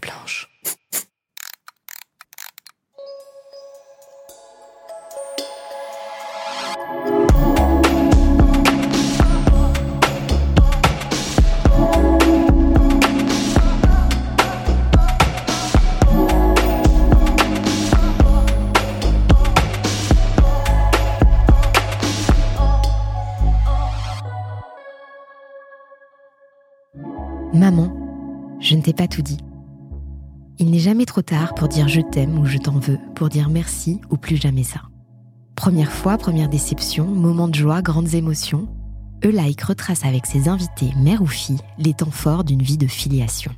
blanche. Maman, je ne t'ai pas tout dit. Il n'est jamais trop tard pour dire je t'aime ou je t'en veux, pour dire merci ou plus jamais ça. Première fois, première déception, moment de joie, grandes émotions, Eulaïque retrace avec ses invités, mère ou fille, les temps forts d'une vie de filiation.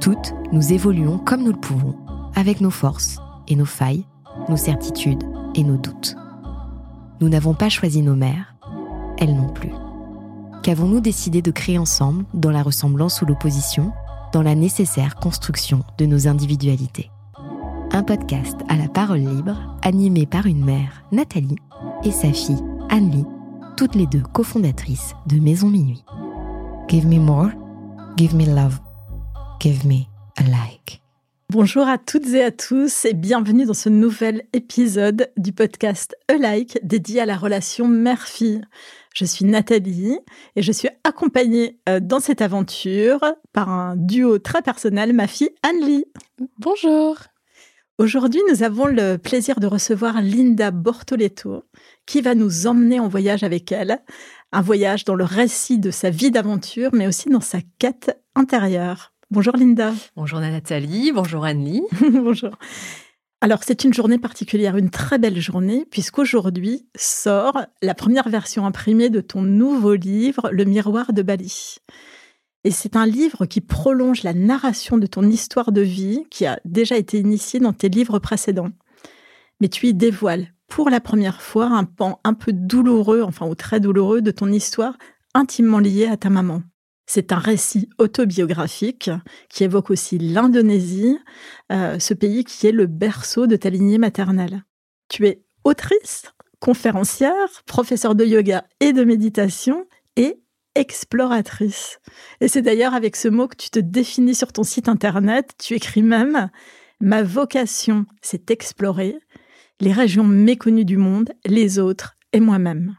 Toutes, nous évoluons comme nous le pouvons, avec nos forces et nos failles, nos certitudes et nos doutes. Nous n'avons pas choisi nos mères, elles non plus. Qu'avons-nous décidé de créer ensemble, dans la ressemblance ou l'opposition, dans la nécessaire construction de nos individualités Un podcast à la parole libre, animé par une mère, Nathalie, et sa fille, Anne-Lie, toutes les deux cofondatrices de Maison Minuit. Give me more, give me love, give me a like. Bonjour à toutes et à tous et bienvenue dans ce nouvel épisode du podcast A Like dédié à la relation mère-fille. Je suis Nathalie et je suis accompagnée euh, dans cette aventure par un duo très personnel, ma fille Anne-Lie. Bonjour. Aujourd'hui, nous avons le plaisir de recevoir Linda Bortoletto qui va nous emmener en voyage avec elle. Un voyage dans le récit de sa vie d'aventure, mais aussi dans sa quête intérieure. Bonjour Linda. Bonjour Nathalie, bonjour Anne-Lie. bonjour. Alors, c'est une journée particulière, une très belle journée, puisqu'aujourd'hui sort la première version imprimée de ton nouveau livre, Le miroir de Bali. Et c'est un livre qui prolonge la narration de ton histoire de vie qui a déjà été initiée dans tes livres précédents. Mais tu y dévoiles pour la première fois un pan un peu douloureux, enfin ou très douloureux, de ton histoire intimement liée à ta maman. C'est un récit autobiographique qui évoque aussi l'Indonésie, euh, ce pays qui est le berceau de ta lignée maternelle. Tu es autrice, conférencière, professeure de yoga et de méditation et exploratrice. Et c'est d'ailleurs avec ce mot que tu te définis sur ton site internet. Tu écris même Ma vocation, c'est explorer les régions méconnues du monde, les autres et moi-même.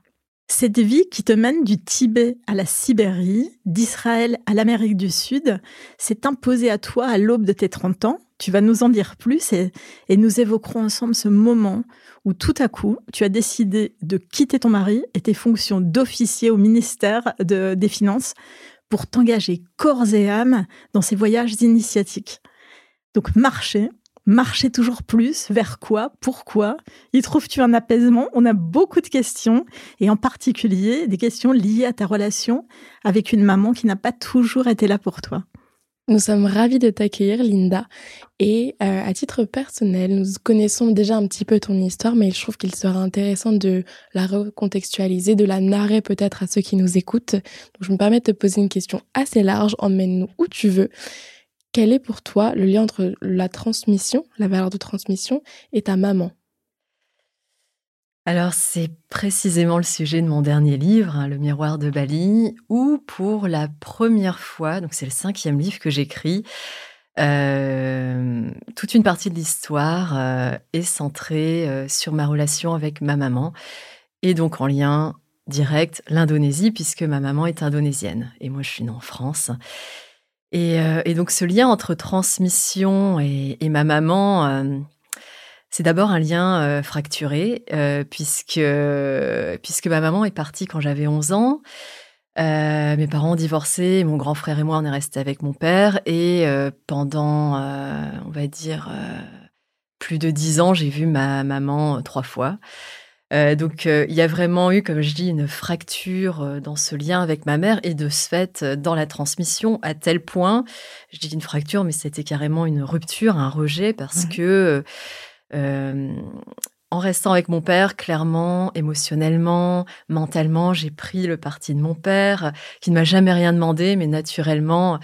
Cette vie qui te mène du Tibet à la Sibérie, d'Israël à l'Amérique du Sud, s'est imposée à toi à l'aube de tes 30 ans. Tu vas nous en dire plus et, nous évoquerons ensemble ce moment où tout à coup, tu as décidé de quitter ton mari et tes fonctions d'officier au ministère des Finances pour t'engager corps et âme dans ces voyages initiatiques. Donc marcher, marcher toujours plus Vers quoi Pourquoi Y trouves-tu un apaisement? On a beaucoup de questions, et en particulier des questions liées à ta relation avec une maman qui n'a pas toujours été là pour toi. Nous sommes ravis de t'accueillir, Linda. Et euh, à titre personnel, nous connaissons déjà un petit peu ton histoire, mais je trouve qu'il serait intéressant de la recontextualiser, de la narrer peut-être à ceux qui nous écoutent. Donc je me permets de te poser une question assez large. Emmène-nous où tu veux. Quel est pour toi le lien entre la transmission, la valeur de transmission, et ta maman? Alors c'est précisément le sujet de mon dernier livre, Le miroir de Bali, où pour la première fois, donc c'est le cinquième livre que j'écris, euh, toute une partie de l'histoire euh, est centrée euh, sur ma relation avec ma maman, et donc en lien direct l'Indonésie, puisque ma maman est indonésienne, et moi je suis née en France. Euh, et, donc ce lien entre transmission et, ma maman, euh, c'est d'abord un lien euh, fracturé, puisque, puisque ma maman est partie quand j'avais 11 ans. mes parents ont divorcé, mon grand frère et moi, on est restés avec mon père. Et pendant, on va dire, plus de 10 ans, j'ai vu ma maman trois fois. Euh, donc euh, il y a vraiment eu, comme je dis, une fracture euh, dans ce lien avec ma mère et de ce fait dans la transmission à tel point, je dis une fracture, mais c'était carrément une rupture, un rejet parce que en restant avec mon père, clairement, émotionnellement, mentalement, j'ai pris le parti de mon père, qui ne m'a jamais rien demandé, mais naturellement,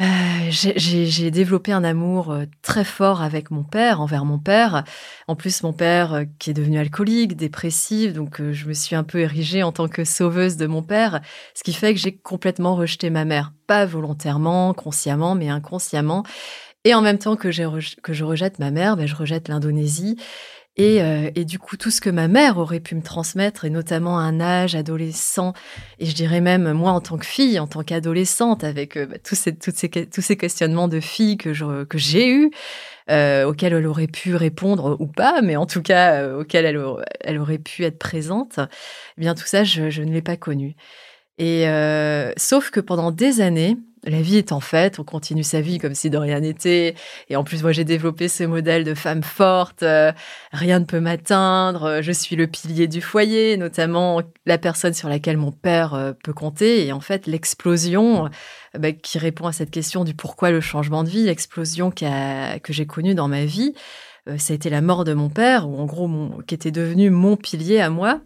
j'ai développé un amour très fort avec mon père, envers mon père. En plus, mon père qui est devenu alcoolique, dépressif, donc je me suis un peu érigée en tant que sauveuse de mon père, ce qui fait que j'ai complètement rejeté ma mère, pas volontairement, consciemment, mais inconsciemment. Et en même temps que, que je rejette ma mère, ben, je rejette l'Indonésie. Et, euh, et, du coup, tout ce que ma mère aurait pu me transmettre, et notamment un âge adolescent, et je dirais même moi en tant que fille, en tant qu'adolescente, avec euh, bah, tous, ces, toutes ces, tous ces questionnements de fille que, je, que j'ai eus, euh, auxquels elle aurait pu répondre ou pas, mais en tout cas euh, auxquels elle, elle, aurait pu être présente, eh bien tout ça, je, je ne l'ai pas connu. Et euh, sauf que pendant des années, la vie est en fait, on continue sa vie comme si de rien n'était. Et en plus, moi, j'ai développé ce modèle de femme forte. Euh, rien ne peut m'atteindre. Euh, je suis le pilier du foyer, notamment la personne sur laquelle mon père euh, peut compter. Et en fait, l'explosion bah, qui répond à cette question du pourquoi le changement de vie, l'explosion que j'ai connue dans ma vie, ça a été la mort de mon père, ou en gros, mon, qui était devenu mon pilier à moi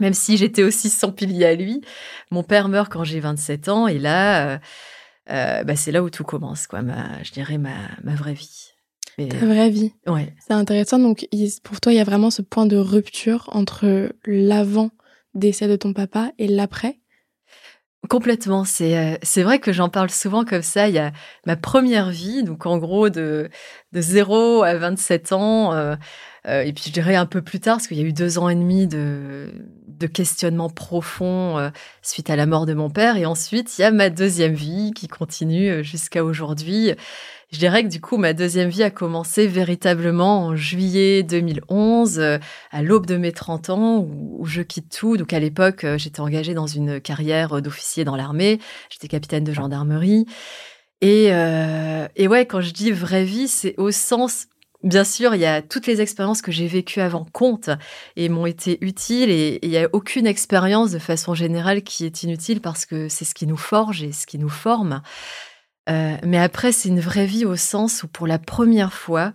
même si j'étais aussi sans pilier à lui. Mon père meurt quand j'ai 27 ans et là, euh, bah, c'est là où tout commence, quoi. Ma, je dirais ma, ma vraie vie. Ta vraie vie. Ouais. C'est intéressant. Donc, pour toi, il y a vraiment ce point de rupture entre l'avant décès de ton papa et l'après? Complètement. C'est euh, c'est vrai que j'en parle souvent comme ça. Il y a ma première vie, donc en gros de, de 0 à 27 ans. Euh, euh, et puis je dirais un peu plus tard, parce qu'il y a eu deux ans et demi de, de questionnement profond euh, suite à la mort de mon père. Et ensuite, il y a ma deuxième vie qui continue euh, jusqu'à aujourd'hui. Je dirais que du coup, ma deuxième vie a commencé véritablement en juillet 2011, à l'aube de mes 30 ans, où, je quitte tout. Donc à l'époque, j'étais engagée dans une carrière d'officier dans l'armée. J'étais capitaine de gendarmerie. Et, et ouais, quand je dis vraie vie, c'est au sens Bien sûr, il y a toutes les expériences que j'ai vécues avant compte et m'ont été utiles et il n'y a aucune expérience de façon générale qui est inutile parce que c'est ce qui nous forge et ce qui nous forme. Euh, mais après, c'est une vraie vie au sens où pour la première fois,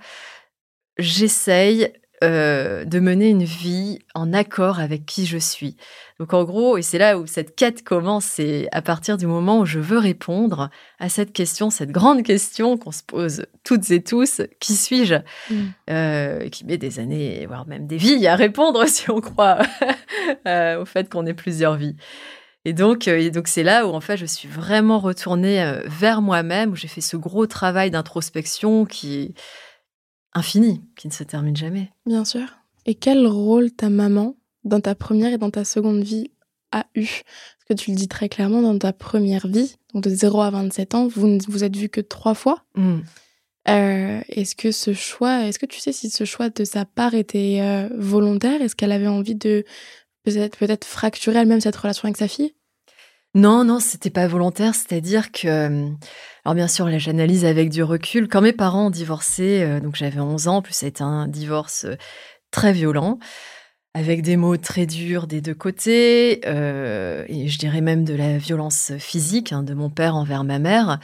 j'essaye euh, de mener une vie en accord avec qui je suis. Donc en gros, et c'est là où cette quête commence, c'est à partir du moment où je veux répondre à cette question, cette grande question qu'on se pose toutes et tous, qui suis-je? Mm. euh, Qui met des années, voire même des vies à répondre si on croit euh, au fait qu'on ait plusieurs vies. Et donc, et donc c'est là où en fait je suis vraiment retournée vers moi-même, où j'ai fait ce gros travail d'introspection qui infini, qui ne se termine jamais. Bien sûr. Et quel rôle ta maman, dans ta première et dans ta seconde vie, a eu? Parce que tu le dis très clairement, dans ta première vie, donc de 0 à 27 ans, vous ne vous êtes vu que trois fois. Mm. Euh, est-ce que ce choix, est-ce que tu sais si ce choix de sa part était euh, volontaire? Est-ce qu'elle avait envie de peut-être peut-être fracturer elle-même cette relation avec sa fille? Non, non, c'était pas volontaire. C'est-à-dire que, euh, alors bien sûr, là, j'analyse avec du recul. Quand mes parents ont divorcé, euh, donc j'avais 11 ans, plus ça a été un divorce euh, très violent, avec des mots très durs des deux côtés, et je dirais même de la violence physique hein, de mon père envers ma mère.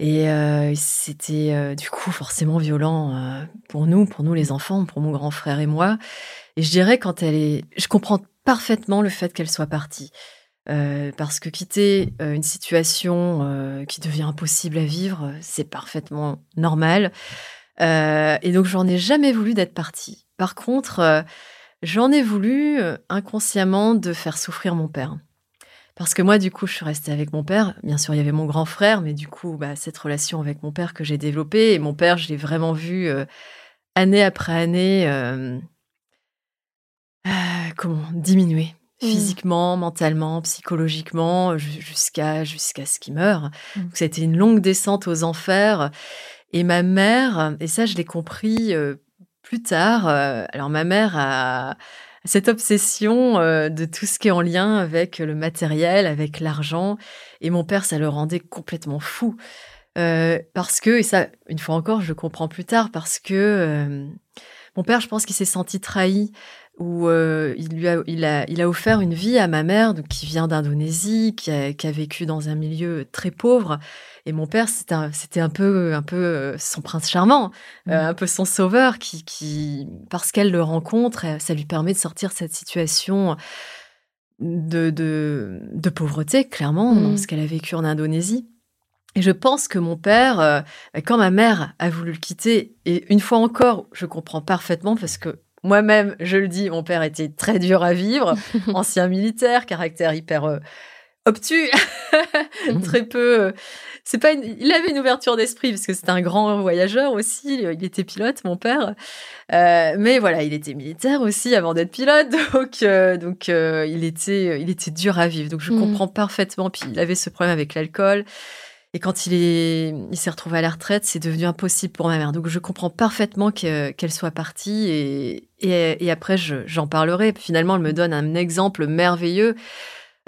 Et c'était du coup forcément violent pour nous, pour nous les enfants, pour mon grand frère et moi. Et je dirais quand elle est, je comprends parfaitement le fait qu'elle soit partie. Euh, parce que quitter euh, une situation euh, qui devient impossible à vivre, c'est parfaitement normal. et donc, j'en ai jamais voulu d'être partie. Par contre, j'en ai voulu inconsciemment de faire souffrir mon père. Parce que moi, du coup, je suis restée avec mon père. Bien sûr, il y avait mon grand frère, mais du coup, bah, cette relation avec mon père que j'ai développée, et mon père, je l'ai vraiment vu année après année, comment, diminuer Mmh. physiquement, mentalement, psychologiquement, jusqu'à jusqu'à ce qu'il meure. Mmh. Donc, ça a été une longue descente aux enfers. Et ma mère, et ça je l'ai compris euh, plus tard, euh, alors ma mère a cette obsession euh, de tout ce qui est en lien avec le matériel, avec l'argent, et mon père, ça le rendait complètement fou. parce que, et ça, une fois encore, je le comprends plus tard, parce que mon père, je pense qu'il s'est senti trahi où euh, il lui a, il a, il a offert une vie à ma mère, donc, qui vient d'Indonésie, qui a, qui a, vécu dans un milieu très pauvre. Et mon père, c'était un, peu, un peu euh, son prince charmant, euh, mmh. un peu son sauveur, qui, qui parce qu'elle le rencontre, ça lui permet de sortir de cette situation de, de, de pauvreté, clairement, dans mmh. ce qu'elle a vécu en Indonésie. Et je pense que mon père, quand ma mère a voulu le quitter, et une fois encore, je comprends parfaitement parce que moi-même, je le dis, mon père était très dur à vivre, ancien militaire, caractère hyper obtus, très peu. c'est pas, il avait une ouverture d'esprit parce que c'était un grand voyageur aussi. Il était pilote, mon père, euh, mais voilà, il était militaire aussi avant d'être pilote, donc euh, donc euh, il était il était dur à vivre. Donc je mm. comprends parfaitement. Puis il avait ce problème avec l'alcool. Et quand il est, il s'est retrouvé à la retraite, c'est devenu impossible pour ma mère. Donc je comprends parfaitement qu'elle soit partie et, et, et après j'en parlerai. Finalement, elle me donne un exemple merveilleux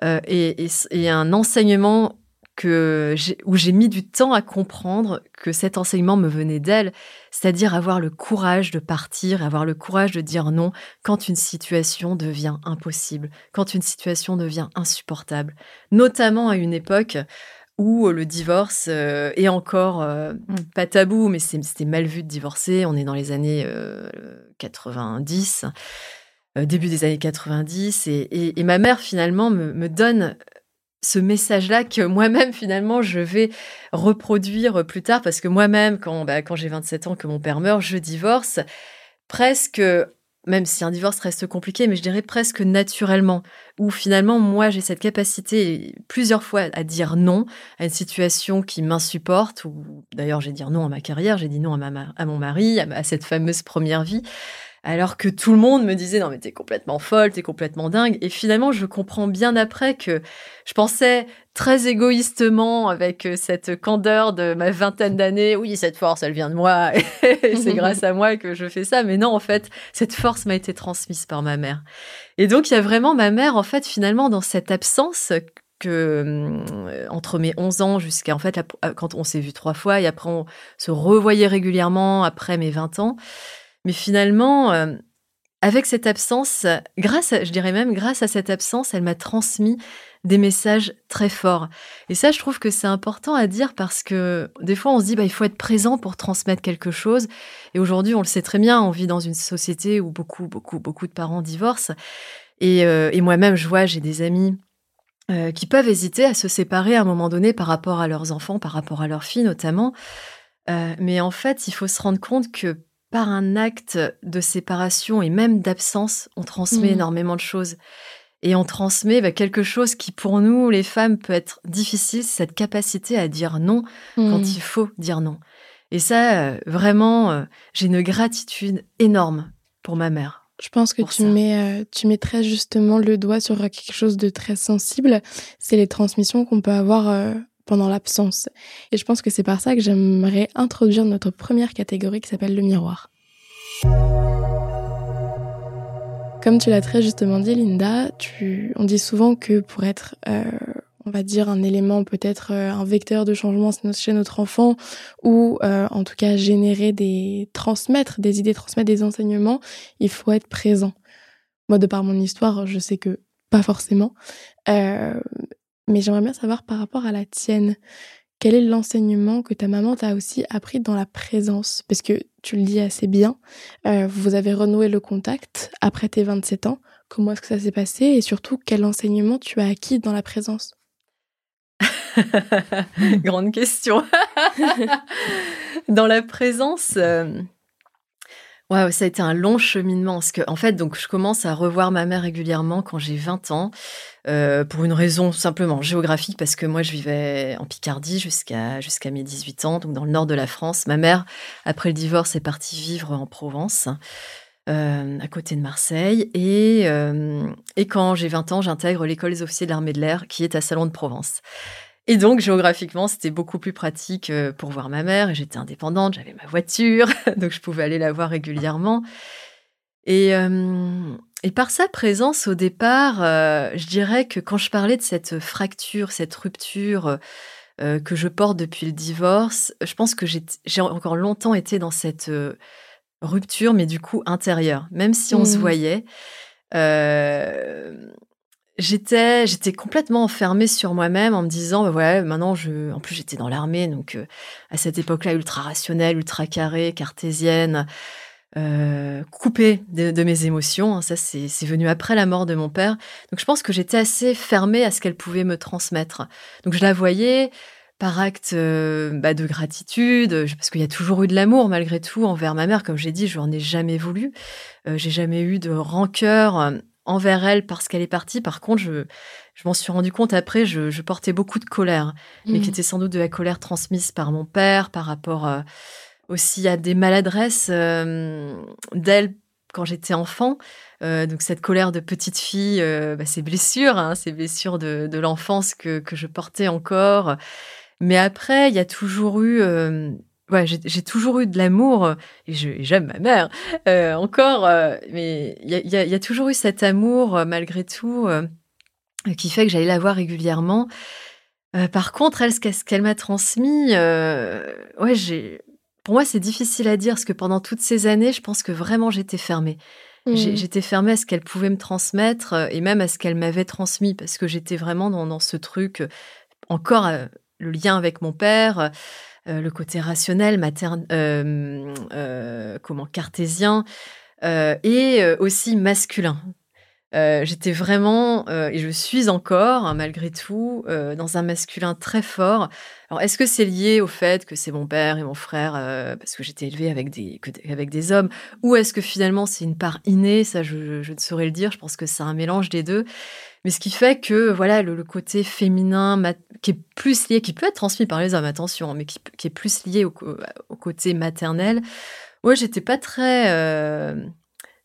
euh, et, un enseignement que où j'ai mis du temps à comprendre que cet enseignement me venait d'elle, c'est-à-dire avoir le courage de partir, avoir le courage de dire non quand une situation devient impossible, quand une situation devient insupportable, notamment à une époque où le divorce euh, est encore euh, pas tabou, mais c'était mal vu de divorcer. On est dans les années 90. Euh, début des années 90. Et, ma mère, finalement, me, donne ce message-là que moi-même, finalement, je vais reproduire plus tard. Parce que moi-même, quand, bah, quand j'ai 27 ans, que mon père meurt, je divorce presque même si un divorce reste compliqué, mais je dirais presque naturellement, où finalement, moi, j'ai cette capacité plusieurs fois à dire non à une situation qui m'insupporte, ou d'ailleurs, j'ai dit non à ma carrière, j'ai dit non à, ma, à mon mari, à cette fameuse première vie alors que tout le monde me disait non mais t'es complètement folle, t'es complètement dingue. Et finalement, je comprends bien après que je pensais très égoïstement avec euh, cette candeur de ma vingtaine d'années, oui cette force elle vient de moi, et c'est grâce à moi que je fais ça. Mais non en fait, cette force m'a été transmise par ma mère. Et donc il y a vraiment ma mère en fait finalement dans cette absence que euh, entre mes 11 ans jusqu'à en fait quand on s'est vu trois fois et après on se revoyait régulièrement après mes 20 ans mais finalement, euh, avec cette absence, grâce, je dirais même, grâce à cette absence, elle m'a transmis des messages très forts. Et ça, je trouve que c'est important à dire parce que des fois, on se dit, bah, il faut être présent pour transmettre quelque chose. Et aujourd'hui, on le sait très bien, on vit dans une société où beaucoup, beaucoup, beaucoup de parents divorcent. Et, euh, moi-même, je vois, j'ai des amis euh, qui peuvent hésiter à se séparer à un moment donné par rapport à leurs enfants, par rapport à leurs filles notamment. mais en fait, il faut se rendre compte que par un acte de séparation et même d'absence, on transmet mmh. énormément de choses. Et on transmet bah, quelque chose qui, pour nous, les femmes, peut être difficile, c'est cette capacité à dire non quand mmh. il faut dire non. Et ça, euh, vraiment, euh, j'ai une gratitude énorme pour ma mère. Je pense que tu mets, euh, tu mets très justement le doigt sur quelque chose de très sensible. C'est les transmissions qu'on peut avoir pendant l'absence. Et je pense que c'est par ça que j'aimerais introduire notre première catégorie qui s'appelle le miroir. Comme tu l'as très justement dit, Linda, tu, on dit souvent que pour être, euh, on va dire, un élément, peut-être euh, un vecteur de changement chez notre enfant, ou euh, en tout cas générer des, transmettre des idées, transmettre des enseignements, il faut être présent. Moi, de par mon histoire, je sais que pas forcément. Mais j'aimerais bien savoir par rapport à la tienne, quel est l'enseignement que ta maman t'a aussi appris dans la présence? Parce que tu le dis assez bien, euh, vous avez renoué le contact après tes 27 ans. Comment est-ce que ça s'est passé Et surtout, quel enseignement tu as acquis dans la présence? Grande question. dans la présence, euh, Ouais, ça a été un long cheminement. Parce que, en fait, donc, je commence à revoir ma mère régulièrement quand j'ai 20 ans, euh, pour une raison simplement géographique, parce que moi, je vivais en Picardie jusqu'à jusqu'à mes 18 ans, donc dans le nord de la France. Ma mère, après le divorce, est partie vivre en Provence. Euh, à côté de Marseille. Et, euh, et quand j'ai 20 ans, j'intègre l'école des officiers de l'armée de l'air qui est à Salon de Provence. Et donc, géographiquement, c'était beaucoup plus pratique euh, pour voir ma mère. J'étais indépendante, j'avais ma voiture, donc je pouvais aller la voir régulièrement. Et, euh, et par sa présence au départ, euh, je dirais que quand je parlais de cette fracture, cette rupture que je porte depuis le divorce, je pense que j'ai encore longtemps été dans cette rupture, mais du coup intérieure, même si on se mmh. voyait j'étais j'étais complètement enfermée sur moi-même en me disant bah ouais maintenant je en plus j'étais dans l'armée donc euh, à cette époque-là ultra rationnelle ultra carrée cartésienne euh, coupée de, mes émotions hein, ça c'est c'est venu après la mort de mon père donc je pense que j'étais assez fermée à ce qu'elle pouvait me transmettre donc je la voyais par acte bah, de gratitude, parce qu'il y a toujours eu de l'amour malgré tout envers ma mère. Comme j'ai dit, je n'en ai jamais voulu. j'ai jamais eu de rancœur envers elle parce qu'elle est partie. Par contre, je, je m'en suis rendu compte après, je, portais beaucoup de colère, mais qui mmh. était sans doute de la colère transmise par mon père, par rapport euh, aussi à des maladresses euh, d'elle quand j'étais enfant. Euh, donc cette colère de petite fille, bah, ces blessures, hein, ces blessures de, l'enfance que, que, je portais encore. Mais après, il y a toujours eu ouais, j'ai toujours eu de l'amour et j'aime ma mère euh, encore, euh, mais il y a, y a, toujours eu cet amour euh, malgré tout qui fait que j'allais la voir régulièrement. par contre, elle, ce qu'elle m'a transmis, ouais, j'ai, pour moi, c'est difficile à dire parce que pendant toutes ces années, je pense que vraiment j'étais fermée. Mmh. J'étais fermée à ce qu'elle pouvait me transmettre et même à ce qu'elle m'avait transmis parce que j'étais vraiment dans, dans, ce truc, encore le lien avec mon père. Euh, le côté rationnel, materne, euh, euh, comment cartésien, et aussi masculin. j'étais vraiment, et je suis encore, hein, malgré tout, dans un masculin très fort. Alors, est-ce que c'est lié au fait que c'est mon père et mon frère, parce que j'étais élevée avec des, avec des hommes, ou est-ce que finalement c'est une part innée? Ça, je, je, ne saurais le dire. Je pense que c'est un mélange des deux. Mais ce qui fait que voilà le, côté féminin qui est plus lié, qui peut être transmis par les hommes, attention, mais qui, est plus lié au, côté maternel. Moi, j'étais pas très euh,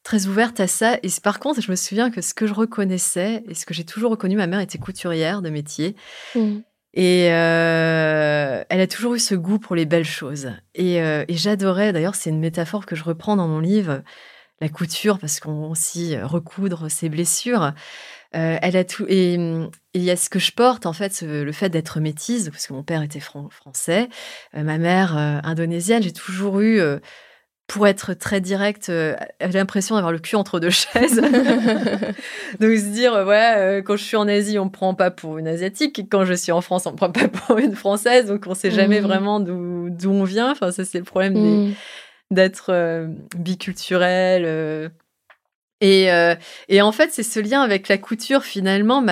très ouverte à ça. Et par contre, je me souviens que ce que je reconnaissais et ce que j'ai toujours reconnu, ma mère était couturière de métier. Mmh. Et euh, elle a toujours eu ce goût pour les belles choses. Et, euh, et j'adorais, d'ailleurs, c'est une métaphore que je reprends dans mon livre, la couture, parce qu'on aussi recoudre ses blessures. Euh, elle a tout et il y a ce que je porte en fait, le fait d'être métisse, parce que mon père était français, euh, ma mère euh, indonésienne. J'ai toujours eu, pour être très direct, l'impression d'avoir le cul entre deux chaises. Donc se dire ouais, quand je suis en Asie, on me prend pas pour une asiatique, et quand je suis en France, on me prend pas pour une française. Donc on sait jamais mmh. vraiment d'où on vient. Enfin ça c'est le problème mmh. d'être biculturel euh, et, en fait, c'est ce lien avec la couture, finalement,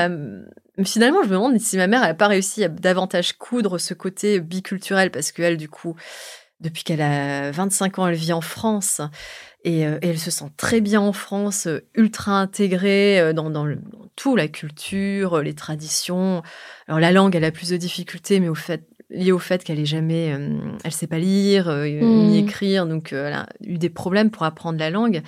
finalement, je me demande si ma mère n'a pas réussi à davantage coudre ce côté biculturel, parce qu'elle, du coup, depuis qu'elle a 25 ans, elle vit en France. Et, euh, elle se sent très bien en France, euh, ultra intégrée dans, dans, tout, la culture, les traditions. Alors la langue, elle a plus de difficultés, mais au fait, lié au fait qu'elle est jamais, elle sait pas lire ni mmh. écrire, donc elle a eu des problèmes pour apprendre la langue.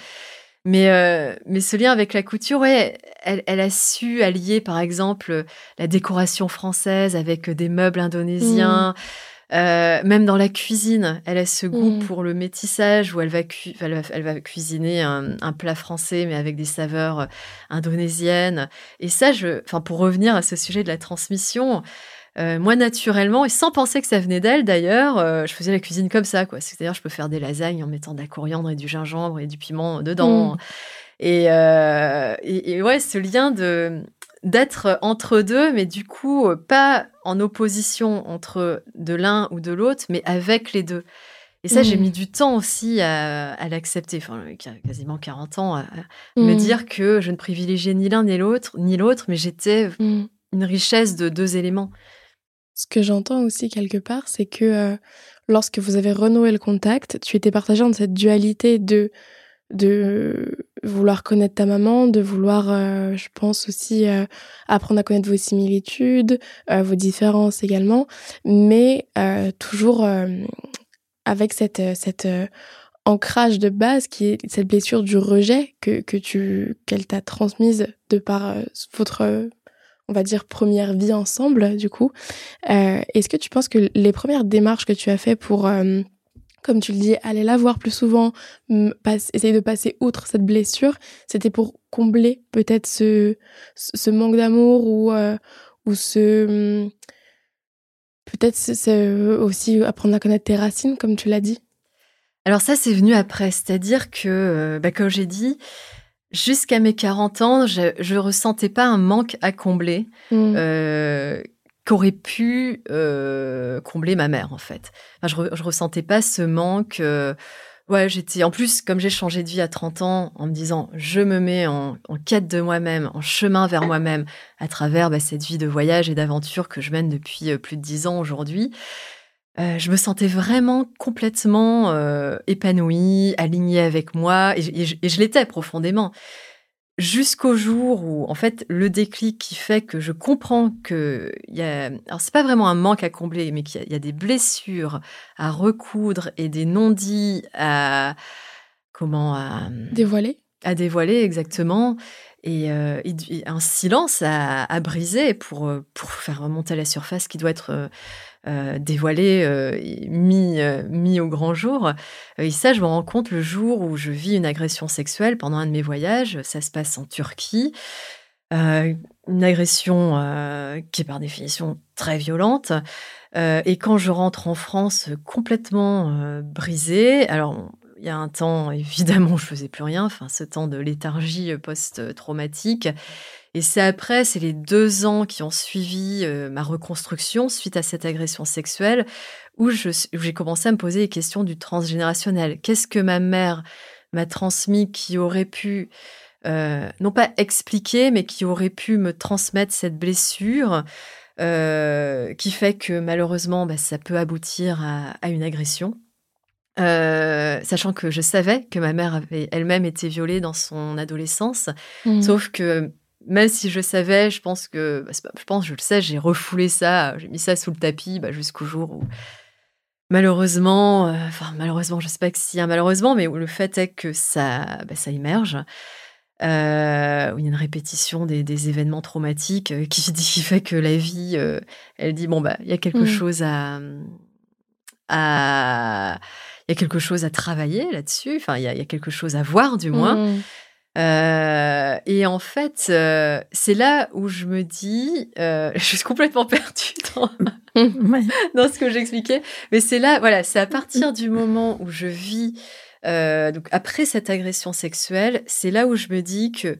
Mais, euh, mais ce lien avec la couture, ouais, elle, elle, a su allier, par exemple, la décoration française avec des meubles indonésiens. Mmh. Euh, même dans la cuisine, elle a ce goût mmh. pour le métissage où elle va, elle va, cuisiner un, un, plat français mais avec des saveurs indonésiennes. Et ça, je, enfin, pour revenir à ce sujet de la transmission, euh, moi, naturellement, et sans penser que ça venait d'elle d'ailleurs, euh, je faisais la cuisine comme ça. quoi. C'est-à-dire, je peux faire des lasagnes en mettant de la coriandre et du gingembre et du piment dedans. Mmh. Euh, et, et, ouais, ce lien de d'être entre deux, mais du coup, pas en opposition entre de l'un ou de l'autre, mais avec les deux. Et ça, j'ai mmh. mis du temps aussi à, l'accepter, enfin, quasiment 40 ans, à, me mmh. dire que je ne privilégiais ni l'un ni l'autre, ni l'autre, mais j'étais une richesse de deux éléments. Ce que j'entends aussi quelque part, c'est que euh, lorsque vous avez renoué le contact, tu étais partagé dans cette dualité de de vouloir connaître ta maman, de vouloir, euh, je pense aussi, euh, apprendre à connaître vos similitudes, vos différences également, mais toujours avec cette, cette ancrage de base qui est cette blessure du rejet que, que tu qu'elle t'a transmise de par votre on va dire, première vie ensemble, du coup. Euh, est-ce que tu penses que les premières démarches que tu as fait pour, euh, comme tu le dis, aller la voir plus souvent, essayer de passer outre cette blessure, c'était pour combler peut-être ce, manque d'amour ou, euh, ou ce... Peut-être aussi apprendre à connaître tes racines, comme tu l'as dit? Alors ça, c'est venu après. C'est-à-dire que, bah, comme j'ai dit, Jusqu'à mes 40 ans, je, ne ressentais pas un manque à combler mmh. euh, qu'aurait pu euh, combler ma mère, en fait. je, ne ressentais pas ce manque. Euh, Ouais, j'étais. En plus, comme j'ai changé de vie à 30 ans, en me disant, je me mets en, quête de moi-même, en chemin vers moi-même, à travers bah, cette vie de voyage et d'aventure que je mène depuis plus de 10 ans aujourd'hui. Euh, je me sentais vraiment complètement euh, épanouie, alignée avec moi, et, je l'étais profondément. Jusqu'au jour où, en fait, le déclic qui fait que je comprends que il y a, alors c'est pas vraiment un manque à combler, mais qu'il y, a des blessures à recoudre et des non-dits à comment à dévoiler, à dévoiler exactement, et, euh, un silence à, à, briser pour pour faire remonter à la surface qui doit être euh, dévoilé, euh, mis, euh, mis au grand jour. et ça, je me rends compte le jour où je vis une agression sexuelle pendant un de mes voyages. Ça se passe en Turquie. une agression qui est par définition très violente. et quand je rentre en France complètement brisée, alors il y a un temps, évidemment, je faisais plus rien, enfin, ce temps de léthargie post-traumatique. Et c'est après, c'est les deux ans qui ont suivi euh, ma reconstruction suite à cette agression sexuelle, où j'ai commencé à me poser les questions du transgénérationnel. Qu'est-ce que ma mère m'a transmis qui aurait pu, euh, non pas expliquer, mais qui aurait pu me transmettre cette blessure euh, qui fait que malheureusement, bah, ça peut aboutir à, une agression. sachant que je savais que ma mère avait elle-même été violée dans son adolescence, mmh. sauf que même si je savais, je pense que, bah, je pense, je le sais, j'ai refoulé ça, j'ai mis ça sous le tapis bah, jusqu'au jour où, malheureusement, euh, enfin malheureusement, je sais pas que si un malheureusement, mais où le fait est que ça, bah, ça émerge, euh, où il y a une répétition des, événements traumatiques euh, qui, qui, fait que la vie, elle dit bon bah il y a quelque mmh. chose à, à il y a quelque chose à travailler là-dessus. Enfin, il y, a, quelque chose à voir, du moins. Mmh. Euh, et en fait, euh, c'est là où je me dis, euh, je suis complètement perdue dans, dans ce que j'expliquais, mais c'est là, voilà, c'est à partir du moment où je vis, donc après cette agression sexuelle, c'est là où je me dis que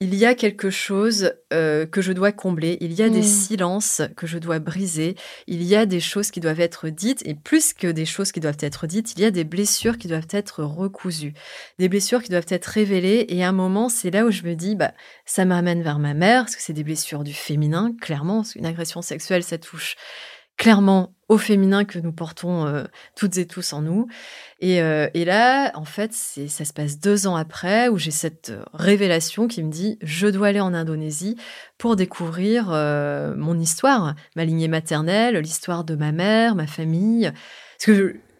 il y a quelque chose euh, que je dois combler, il y a des mmh. silences que je dois briser, il y a des choses qui doivent être dites, et plus que des choses qui doivent être dites, il y a des blessures qui doivent être recousues, des blessures qui doivent être révélées, et à un moment, c'est là où je me dis, bah, ça m'amène vers ma mère, parce que c'est des blessures du féminin, clairement, une agression sexuelle, ça touche clairement au féminin que nous portons euh, toutes et tous en nous. Et, euh, et là, en fait, ça se passe deux ans après où j'ai cette euh, révélation qui me dit je dois aller en Indonésie pour découvrir mon histoire, ma lignée maternelle, l'histoire de ma mère, ma famille.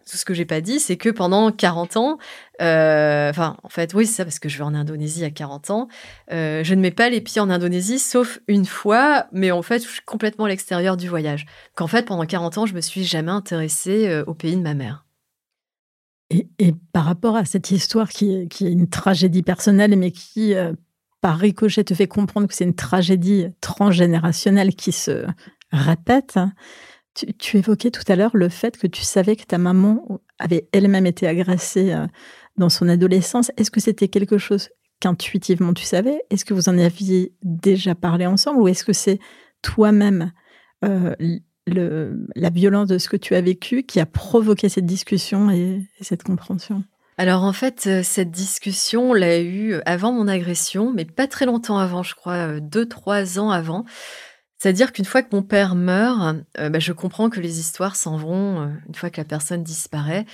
Tout ce que j'ai pas dit, c'est que pendant 40 ans, euh, enfin, en fait, oui, c'est ça, parce que je vais en Indonésie à 40 ans, euh, je ne mets pas les pieds en Indonésie, sauf une fois, mais en fait, je suis complètement à l'extérieur du voyage. Qu'en fait, pendant 40 ans, je me suis jamais intéressée euh, au pays de ma mère. Et, par rapport à cette histoire qui, qui, est une tragédie personnelle, mais qui, par ricochet, te fait comprendre que c'est une tragédie transgénérationnelle qui se répète, tu, évoquais tout à l'heure le fait que tu savais que ta maman avait elle-même été agressée euh, dans son adolescence. Est-ce que c'était quelque chose qu'intuitivement tu savais? Est-ce que vous en aviez déjà parlé ensemble? Ou est-ce que c'est toi-même euh, la violence de ce que tu as vécu qui a provoqué cette discussion et, cette compréhension? Alors en fait, euh, cette discussion, on l'a eue avant mon agression, mais pas très longtemps avant, je crois, deux, trois ans avant. C'est-à-dire qu'une fois que mon père meurt, euh, bah, je comprends que les histoires s'en vont euh, une fois que la personne disparaît.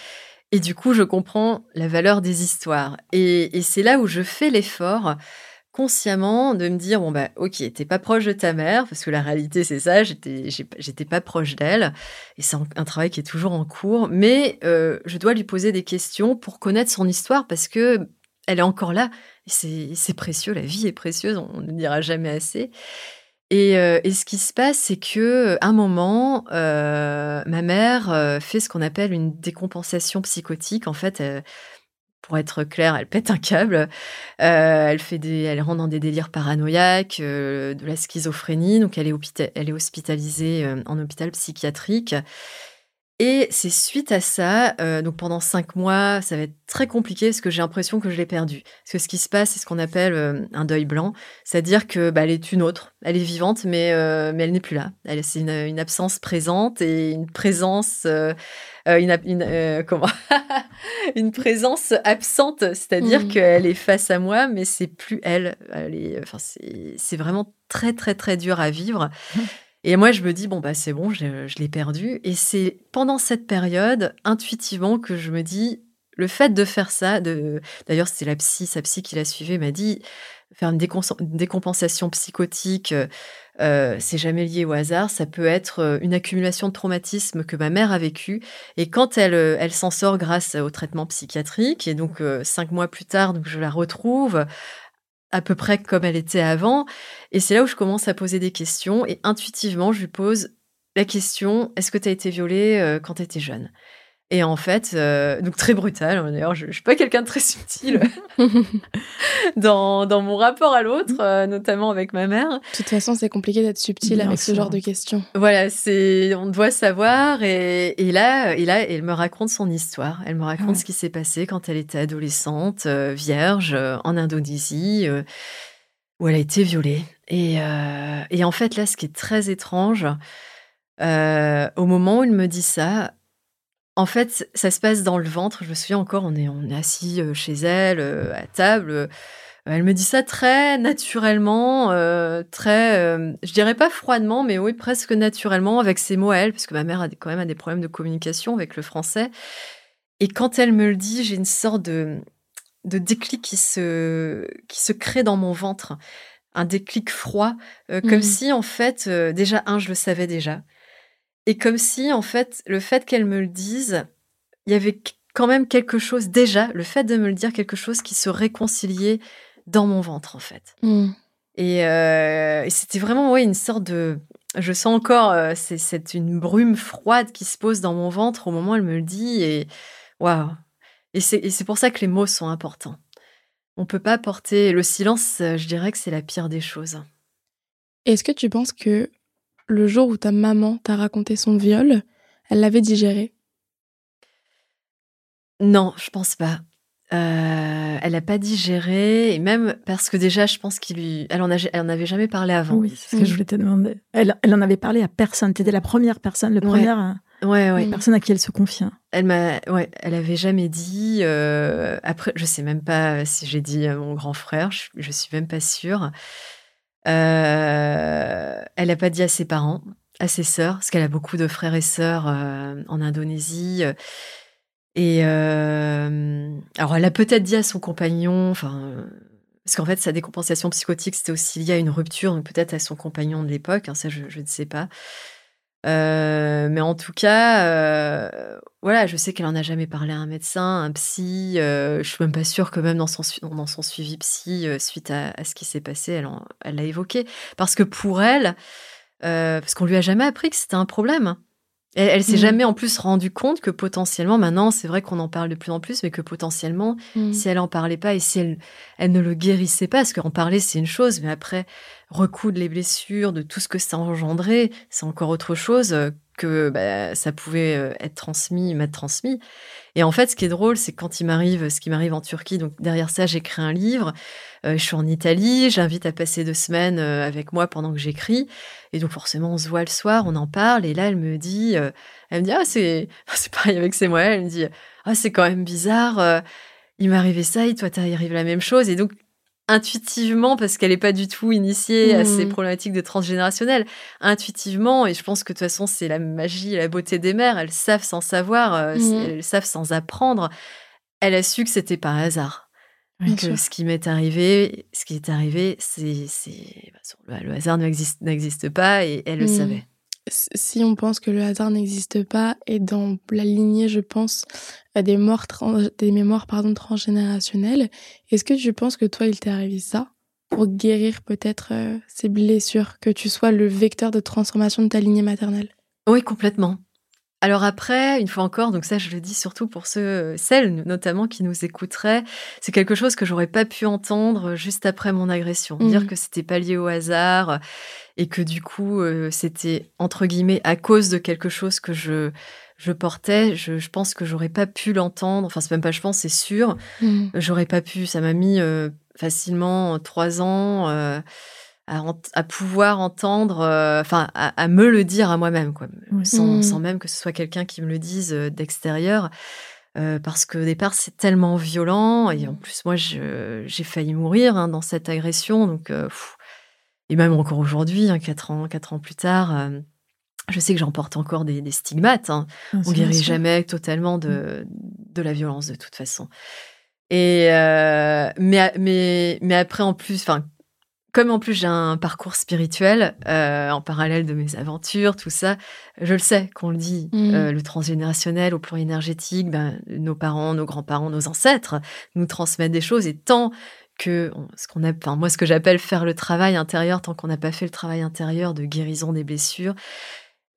Et du coup, je comprends la valeur des histoires. Et, c'est là où je fais l'effort consciemment de me dire bon bah ok t'es pas proche de ta mère parce que la réalité c'est ça j'étais j'étais pas proche d'elle et c'est un, travail qui est toujours en cours mais euh, je dois lui poser des questions pour connaître son histoire parce que elle est encore là c'est précieux la vie est précieuse on ne dira jamais assez euh, et, ce qui se passe, c'est que un moment, euh, ma mère euh, fait ce qu'on appelle une décompensation psychotique. En fait, pour être clair, elle pète un câble. elle fait des, elle rentre dans des délires paranoïaques, de la schizophrénie. Donc, elle est, elle est hospitalisée en hôpital psychiatrique. Et c'est suite à ça, euh, donc pendant cinq mois, ça va être très compliqué parce que j'ai l'impression que je l'ai perdu. Parce que ce qui se passe, c'est ce qu'on appelle euh, un deuil blanc, c'est-à-dire que bah, elle est une autre, elle est vivante, mais euh, mais elle n'est plus là. Elle c'est une, une, absence présente et une présence, une, une comment, une présence absente, c'est-à-dire mmh. qu'elle est face à moi, mais c'est plus elle. elle est, enfin c'est vraiment très très très dur à vivre. Et moi, je me dis, bon, bah, c'est bon, je, je l'ai perdu. Et c'est pendant cette période, intuitivement, que je me dis, le fait de faire ça, d'ailleurs, c'était la psy, sa psy qui l'a suivi, m'a dit, faire une, décompensation psychotique, euh, c'est jamais lié au hasard, ça peut être euh, une accumulation de traumatismes que ma mère a vécu. Et quand elle, euh, elle s'en sort grâce au traitement psychiatrique, et donc euh, cinq mois plus tard, donc je la retrouve à peu près comme elle était avant. Et c'est là où je commence à poser des questions et intuitivement, je lui pose la question, est-ce que tu as été violée euh, quand tu étais jeune? Et en fait, euh, donc très brutal. Hein, d'ailleurs, je, ne suis pas quelqu'un de très subtil dans, dans, mon rapport à l'autre, euh, notamment avec ma mère. De toute façon, c'est compliqué d'être subtil avec ce genre de questions. Voilà, c'est on doit savoir. Et, et, là, et là, elle me raconte son histoire. Elle me raconte ce qui s'est passé quand elle était adolescente, euh, vierge, en Indonésie, où elle a été violée. Et, et, en fait, là, ce qui est très étrange, au moment où il me dit ça, en fait, ça se passe dans le ventre. Je me souviens encore, on est, on est assis euh, chez elle, euh, à table. Euh, elle me dit ça très naturellement, très, je dirais pas froidement, mais oui, presque naturellement, avec ses mots à elle, parce que ma mère a quand même a des problèmes de communication avec le français. Et quand elle me le dit, j'ai une sorte de, de déclic qui se, qui se crée dans mon ventre. Un déclic froid, comme mmh. si, en fait, déjà, un, je le savais déjà. Et comme si, en fait, le fait qu'elle me le dise, il y avait quand même quelque chose, déjà, le fait de me le dire, quelque chose qui se réconciliait dans mon ventre, en fait. Mmh. Euh, et, c'était vraiment, ouais, une sorte de. Je sens encore, euh, c'est une brume froide qui se pose dans mon ventre au moment où elle me le dit. Et waouh! Et c'est pour ça que les mots sont importants. On peut pas porter le silence, je dirais que c'est la pire des choses. Est-ce que tu penses que le jour où ta maman t'a raconté son viol, elle l'avait digéré Non, je pense pas. Euh, elle n'a pas digéré, et même parce que déjà, je pense qu'il lui, elle en, avait jamais parlé avant. Oui, c'est ce que je voulais te demander. Elle, elle en avait parlé à personne. Tu étais la première personne, le ouais. première ouais, personne à qui elle se confie. Elle m'a, ouais, elle avait jamais dit. Euh, après, je sais même pas si j'ai dit à mon grand frère. Je, je suis même pas sûre. Euh, elle n'a pas dit à ses parents, à ses sœurs, parce qu'elle a beaucoup de frères et sœurs euh, en Indonésie. Et euh, alors, elle a peut-être dit à son compagnon, enfin, parce qu'en fait, sa décompensation psychotique, c'était aussi lié à une rupture, donc peut-être à son compagnon de l'époque, hein, ça, je, ne sais pas. Euh, mais en tout cas, euh, voilà, je sais qu'elle en a jamais parlé à un médecin, un psy. Euh, je suis même pas sûre que même dans son, son suivi psy, euh, suite à, à, ce qui s'est passé, elle, elle l'a évoqué. Parce que pour elle, euh, parce qu'on lui a jamais appris que c'était un problème. Elle, elle s'est mmh. jamais en plus rendue compte que potentiellement, maintenant, c'est vrai qu'on en parle de plus en plus, mais que potentiellement, mmh. si elle en parlait pas et si elle, elle ne le guérissait pas, parce qu'en parler, c'est une chose, mais après, recoudre les blessures, de tout ce que ça a engendré, c'est encore autre chose euh, que bah, ça pouvait euh, être transmis, m'être transmis. Et en fait, ce qui est drôle, c'est quand il m'arrive, ce qui m'arrive en Turquie, donc derrière ça, j'écris un livre, euh, je suis en Italie, j'invite à passer deux semaines avec moi pendant que j'écris, et donc forcément, on se voit le soir, on en parle, et là, elle me dit, elle me dit, ah, c'est, c'est pareil avec ses mots, elle me dit, ah, c'est quand même bizarre, il m'est arrivé ça, et toi, t'arrives la même chose, et donc, intuitivement, parce qu'elle n'est pas du tout initiée à ces mmh. problématiques de transgénérationnel, intuitivement, et je pense que de toute façon, c'est la magie, la beauté des mères, elles savent sans savoir, euh, mmh. elles savent sans apprendre, elle a su que c'était par hasard. que ce qui m'est arrivé, ce qui est arrivé, c'est, bah, le hasard n'existe pas et elle le mmh. savait si on pense que le hasard n'existe pas et dans la lignée, je pense, des, morts des mémoires pardon, transgénérationnelles, est-ce que tu penses que toi, il t'est arrivé ça pour guérir peut-être euh, ces blessures, que tu sois le vecteur de transformation de ta lignée maternelle? Oui, complètement. Alors après, une fois encore, donc ça je le dis surtout pour ceux, celles notamment qui nous écouteraient, c'est quelque chose que j'aurais pas pu entendre juste après mon agression, dire mmh. que c'était pas lié au hasard et que du coup euh, c'était entre guillemets à cause de quelque chose que je je portais, je, pense que j'aurais pas pu l'entendre. Enfin, c'est même pas, je pense, c'est sûr. Mm. J'aurais pas pu. Ça m'a mis euh, facilement trois ans euh, à, pouvoir entendre, euh, enfin, à, me le dire à moi-même, quoi, mm. sans, même que ce soit quelqu'un qui me le dise d'extérieur. parce que au départ, c'est tellement violent. Et en plus, moi, j'ai failli mourir hein, dans cette agression. Donc, et même encore aujourd'hui, hein, quatre, ans, quatre ans plus tard je sais que j'emporte encore des, stigmates. Hein. On ne guérit jamais totalement de, mmh. de, la violence de toute façon. Et euh, mais, mais, mais après, en plus, enfin, comme en plus j'ai un parcours spirituel euh, en parallèle de mes aventures, tout ça, je le sais qu'on le dit, mmh. euh, le transgénérationnel au plan énergétique, ben, nos parents, nos grands-parents, nos ancêtres nous transmettent des choses et tant que ce qu'on a, enfin, moi ce que j'appelle faire le travail intérieur, tant qu'on n'a pas fait le travail intérieur de guérison des blessures,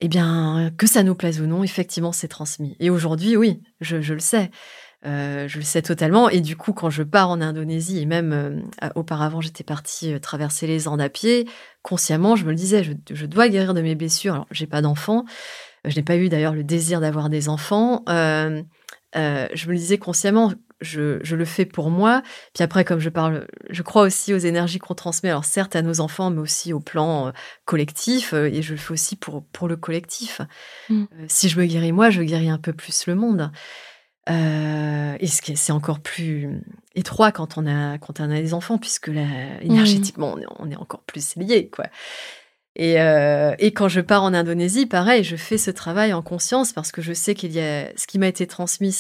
eh bien, que ça nous plaise ou non, effectivement, c'est transmis. Et aujourd'hui, oui, je, le sais. Euh, je le sais totalement. Et du coup, quand je pars en Indonésie, et même euh, auparavant, j'étais partie euh, traverser les Andes à pied, consciemment, je me le disais, je, dois guérir de mes blessures. Alors, j'ai pas d'enfants. Je n'ai pas eu d'ailleurs le désir d'avoir des enfants. je me le disais consciemment, je, le fais pour moi. Puis après, comme je parle, je crois aussi aux énergies qu'on transmet, alors certes à nos enfants, mais aussi au plan collectif, et je le fais aussi pour, pour le collectif. Mm. Euh, si je me guéris moi, je guéris un peu plus le monde. Et c'est encore plus étroit quand on a quand on a des enfants, puisque là, énergétiquement, on, est, encore plus liés, quoi. Et, et, quand je pars en Indonésie, pareil, je fais ce travail en conscience parce que je sais qu'il y a ce qui m'a été transmis,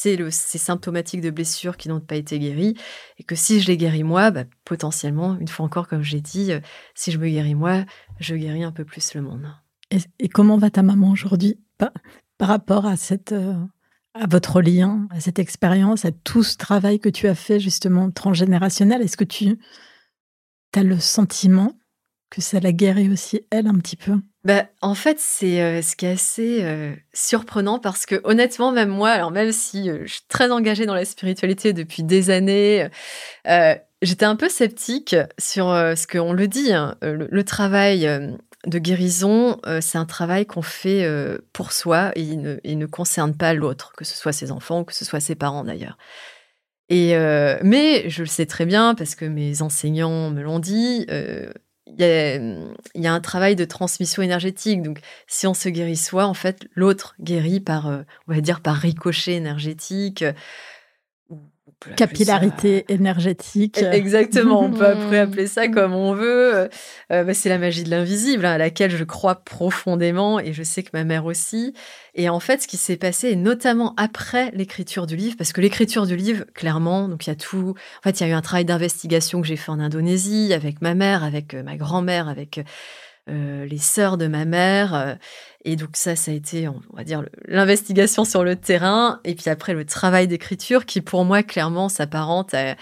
c'est symptomatique de blessures qui n'ont pas été guéries et que si je les guéris moi, bah, potentiellement, une fois encore, comme j'ai dit, euh, si je me guéris moi, je guéris un peu plus le monde. Et, comment va ta maman aujourd'hui par, rapport à cette euh, à votre lien, à cette expérience, à tout ce travail que tu as fait justement transgénérationnel? Est-ce que tu as le sentiment que ça l'a guéri aussi elle un petit peu? Bah, en fait, c'est euh, ce qui est assez euh, surprenant parce que honnêtement, même moi, alors même si euh, je suis très engagée dans la spiritualité depuis des années, j'étais un peu sceptique sur ce qu'on le dit. Hein, le, travail de guérison, c'est un travail qu'on fait pour soi et il ne, concerne pas l'autre, que ce soit ses enfants ou que ce soit ses parents d'ailleurs. Et mais je le sais très bien parce que mes enseignants me l'ont dit il y, a, un travail de transmission énergétique. Donc, si on se guérit soi, en fait, l'autre guérit par, euh, on va dire, par ricochet énergétique. Capillarité énergétique. E-, exactement, on peut après appeler ça comme on veut. Euh, bah, c'est la magie de l'invisible hein, à laquelle je crois profondément et je sais que ma mère aussi. Et en fait, ce qui s'est passé, notamment après l'écriture du livre, parce que l'écriture du livre, clairement, donc il y a tout. En fait, il y a eu un travail d'investigation que j'ai fait en Indonésie avec ma mère, avec euh, ma grand-mère, avec euh, les sœurs de ma mère. Euh, et donc ça, ça a été, on va dire, l'investigation sur le terrain. Et puis après, le travail d'écriture qui, pour moi, clairement, s'apparente à,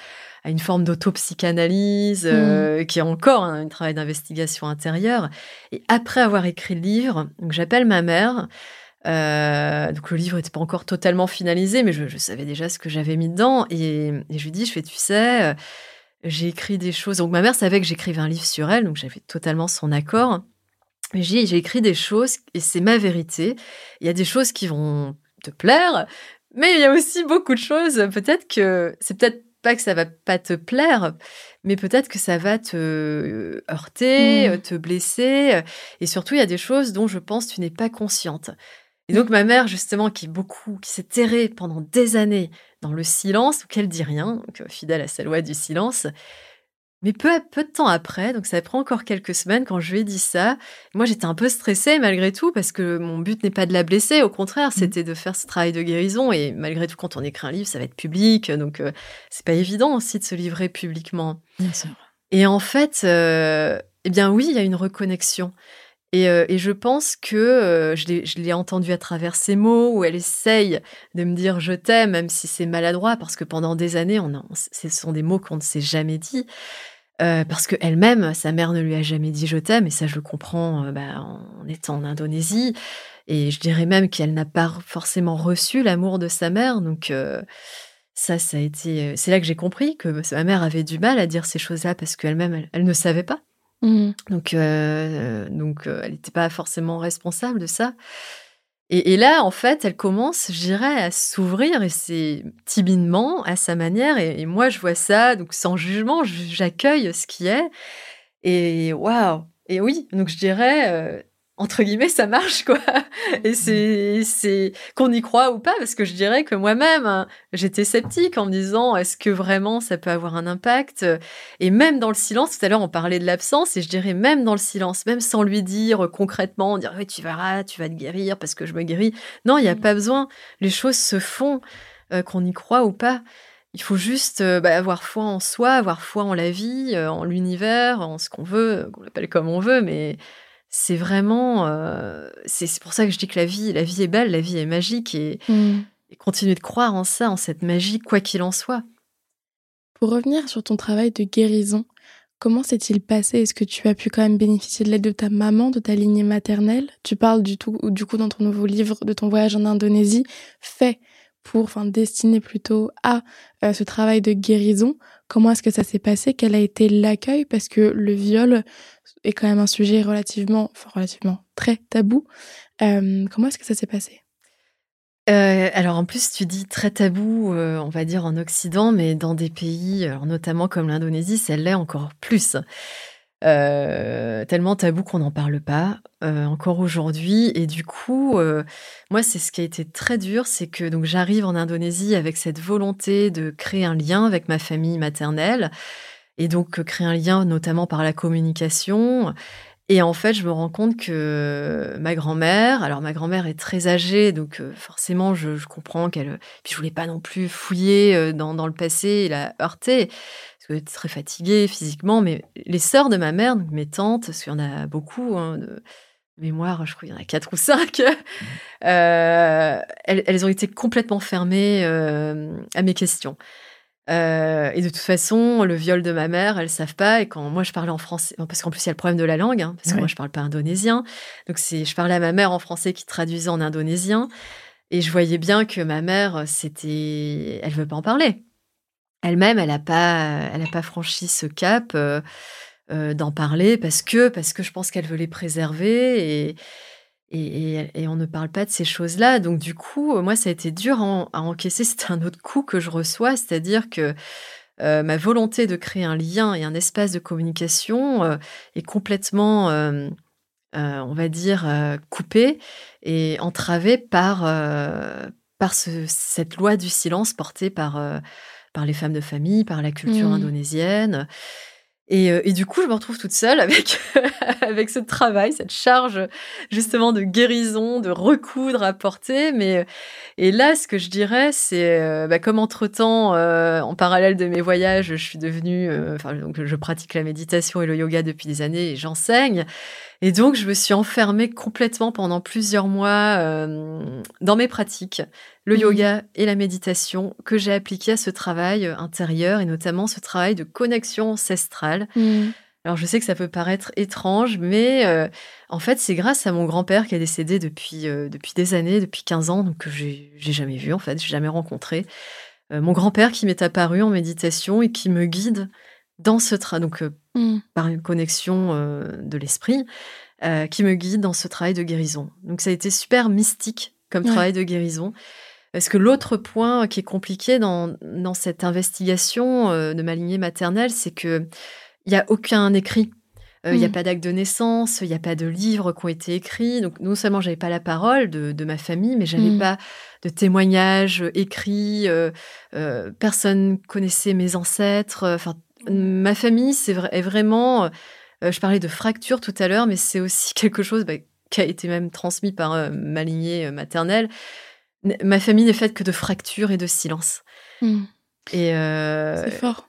une forme d'autopsychanalyse, euh, mmh. qui est encore un, travail d'investigation intérieure. Et après avoir écrit le livre, j'appelle ma mère. donc le livre n'était pas encore totalement finalisé, mais je, savais déjà ce que j'avais mis dedans. Et, et, je lui dis, je fais, tu sais, j'ai écrit des choses. Donc ma mère savait que j'écrivais un livre sur elle, donc j'avais totalement son accord. Mais j'ai, j'ai écrit des choses et c'est ma vérité. Il y a des choses qui vont te plaire, mais il y a aussi beaucoup de choses. Peut-être que c'est peut-être pas que ça va pas te plaire, mais peut-être que ça va te heurter, mmh. te blesser. Et surtout, il y a des choses dont je pense tu n'es pas consciente. Et donc ma mère, justement, qui est beaucoup, qui s'est terrée pendant des années dans le silence, ou qu'elle dit rien, donc, euh, fidèle à sa loi du silence. Mais peu, peu de temps après, donc ça prend encore quelques semaines, quand je lui ai dit ça, moi j'étais un peu stressée malgré tout, parce que mon but n'est pas de la blesser, au contraire, mmh. c'était de faire ce travail de guérison. Et malgré tout, quand on écrit un livre, ça va être public, donc euh, c'est pas évident aussi de se livrer publiquement. Bien sûr. Et en fait, euh, eh bien oui, il y a une reconnexion. Euh, et, je pense que euh, je l'ai entendu à travers ces mots où elle essaye de me dire je t'aime, même si c'est maladroit, parce que pendant des années, on, ce sont des mots qu'on ne s'est jamais dit. Euh, parce qu'elle-même, sa mère ne lui a jamais dit je t'aime, et ça je le comprends bah, en étant en Indonésie. Et je dirais même qu'elle n'a pas forcément reçu l'amour de sa mère. Donc ça, ça a été. C'est là que j'ai compris que ma mère avait du mal à dire ces choses-là parce qu'elle-même, elle ne savait pas. Mmh. Donc, euh, donc euh, elle n'était pas forcément responsable de ça. Et, là, en fait, elle commence, je dirais, à s'ouvrir et c'est timidement, à sa manière. Et, moi, je vois ça, donc sans jugement, j'accueille ce qui est. Et waouh! Et oui, donc je dirais, euh, entre guillemets, ça marche, quoi. Et c'est, c'est qu'on y croit ou pas, parce que je dirais que moi-même, hein, j'étais sceptique en me disant, est-ce que vraiment ça peut avoir un impact? Et même dans le silence, tout à l'heure, on parlait de l'absence, et je dirais même dans le silence, même sans lui dire concrètement, dire, oui, tu verras, tu vas te guérir parce que je me guéris. Non, il n'y a mmh. pas besoin. Les choses se font, euh, qu'on y croit ou pas. Il faut juste euh, bah, avoir foi en soi, avoir foi en la vie, euh, en l'univers, en ce qu'on veut, qu'on l'appelle comme on veut, mais c'est vraiment. Euh, c'est pour ça que je dis que la vie, la vie est belle, la vie est magique et, mmh. continuer de croire en ça, en cette magie, quoi qu'il en soit. Pour revenir sur ton travail de guérison, comment s'est-il passé? Est-ce que tu as pu quand même bénéficier de l'aide de ta maman, de ta lignée maternelle? Tu parles du, tout, du coup dans ton nouveau livre de ton voyage en Indonésie, fait pour, enfin destiné plutôt à euh, ce travail de guérison. Comment est-ce que ça s'est passé? Quel a été l'accueil? Parce que le viol, est quand même un sujet relativement, enfin relativement très tabou. Comment est-ce que ça s'est passé? Euh, alors en plus, tu dis très tabou, euh, on va dire en Occident, mais dans des pays, notamment comme l'Indonésie, ça l'est encore plus. Tellement tabou qu'on n'en parle pas encore aujourd'hui. Et du coup, moi, c'est ce qui a été très dur, c'est que donc j'arrive en Indonésie avec cette volonté de créer un lien avec ma famille maternelle et donc créer un lien notamment par la communication. Et en fait, je me rends compte que ma grand-mère, alors ma grand-mère est très âgée, donc forcément, je, comprends qu'elle. Puis je voulais pas non plus fouiller dans, dans le passé et la heurter, était très fatiguée physiquement. Mais les sœurs de ma mère, donc mes tantes, parce qu'il y en a beaucoup hein, de mémoire, je crois qu'il y en a quatre ou cinq, euh, elles, elles, ont été complètement fermées à mes questions. Euh, et de toute façon, le viol de ma mère, elles savent pas. Et quand moi je parlais en français, parce qu'en plus il y a le problème de la langue, hein, parce que moi je parle pas indonésien. Donc c'est, je parlais à ma mère en français qui traduisait en indonésien, et je voyais bien que ma mère, c'était, elle veut pas en parler. Elle-même, elle a pas, elle pas franchi ce cap euh, euh, d'en parler parce que, parce que je pense qu'elle veut les préserver et et, on ne parle pas de ces choses-là. Donc, du coup, moi, ça a été dur à, encaisser. C'est un autre coup que je reçois, c'est-à-dire que euh, ma volonté de créer un lien et un espace de communication euh, est complètement, euh, on va dire, coupée et entravée par, par cette loi du silence portée par, par les femmes de famille, par la culture mmh. indonésienne. Euh, et, du coup, je me retrouve toute seule avec, avec ce travail, cette charge justement de guérison, de recoudre à porter. Mais, euh, et là, ce que je dirais, c'est euh, bah, comme entre-temps, en parallèle de mes voyages, je suis devenue, enfin, donc je pratique la méditation et le yoga depuis des années et j'enseigne. Et donc, je me suis enfermée complètement pendant plusieurs mois euh, dans mes pratiques, le mmh. yoga et la méditation, que j'ai appliqué à ce travail euh, intérieur et notamment ce travail de connexion ancestrale. Mmh. Alors, je sais que ça peut paraître étrange, mais euh, en fait, c'est grâce à mon grand-père qui est décédé depuis, depuis des années, depuis 15 ans, donc que j'ai jamais vu, en fait, j'ai jamais rencontré. mon grand-père qui m'est apparu en méditation et qui me guide dans ce travail, donc mmh. par une connexion euh, de l'esprit, euh, qui me guide dans ce travail de guérison. Donc ça a été super mystique comme travail de guérison. Parce que l'autre point qui est compliqué dans, dans cette investigation de ma lignée maternelle, c'est que il n'y a aucun écrit. Il n'y a mmh. pas d'acte de naissance, il n'y a pas de livres qui ont été écrits. Donc, non seulement j'avais pas la parole de, de ma famille, mais j'avais mmh. pas de témoignages écrits. Euh, personne connaissait mes ancêtres. Enfin, ma famille, c'est est vraiment. Euh, je parlais de fracture tout à l'heure, mais c'est aussi quelque chose bah, qui a été même transmis par euh, ma lignée euh, maternelle. Ma famille n'est faite que de fractures et de silence. Hmm. Et c'est fort.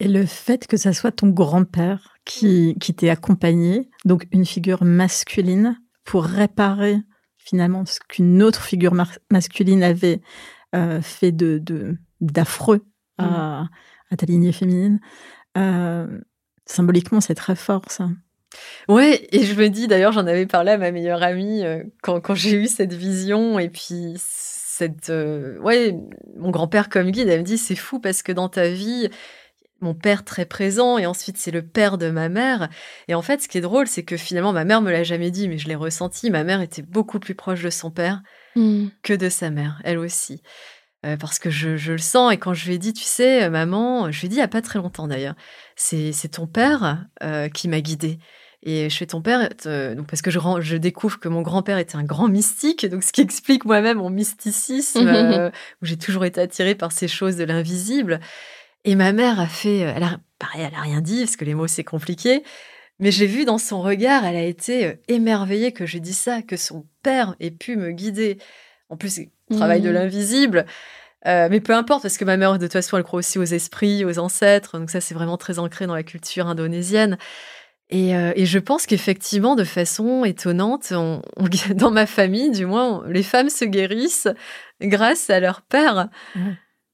Et le fait que ça soit ton grand-père qui, qui t'ait accompagné, donc une figure masculine, pour réparer finalement ce qu'une autre figure masculine avait fait de d'affreux à, hmm. à, ta lignée féminine, euh, symboliquement, c'est très fort, ça. Ouais, et je me dis, d'ailleurs, j'en avais parlé à ma meilleure amie euh, quand, quand j'ai eu cette vision, et puis cette. Euh, ouais, mon grand-père comme guide, elle me dit, c'est fou parce que dans ta vie, mon père très présent et ensuite c'est le père de ma mère. Et en fait, ce qui est drôle, c'est que finalement, ma mère me l'a jamais dit, mais je l'ai ressenti. Ma mère était beaucoup plus proche de son père Hmm. que de sa mère, elle aussi. Euh, parce que je, je le sens et quand je lui ai dit, tu sais, euh, maman, je lui ai dit il y a pas très longtemps d'ailleurs, c'est ton père euh, qui m'a guidée. Et je fais ton père, euh, donc parce que je, je découvre que mon grand-père était un grand mystique, donc ce qui explique moi-même mon mysticisme, euh, où j'ai toujours été attirée par ces choses de l'invisible. Et ma mère a fait, elle a, pareil, elle a rien dit parce que les mots c'est compliqué, mais j'ai vu dans son regard, elle a été émerveillée que j'ai dit ça, que son père ait pu me guider. En plus, c'est le travail de Mhm. l'invisible. Euh, mais peu importe, parce que ma mère, de toute façon, elle croit aussi aux esprits, aux ancêtres. Donc ça, c'est vraiment très ancré dans la culture indonésienne. Et, euh, et je pense qu'effectivement, de façon étonnante, on- on- dans ma famille, du moins, on- les femmes se guérissent grâce à leur père. Ouais.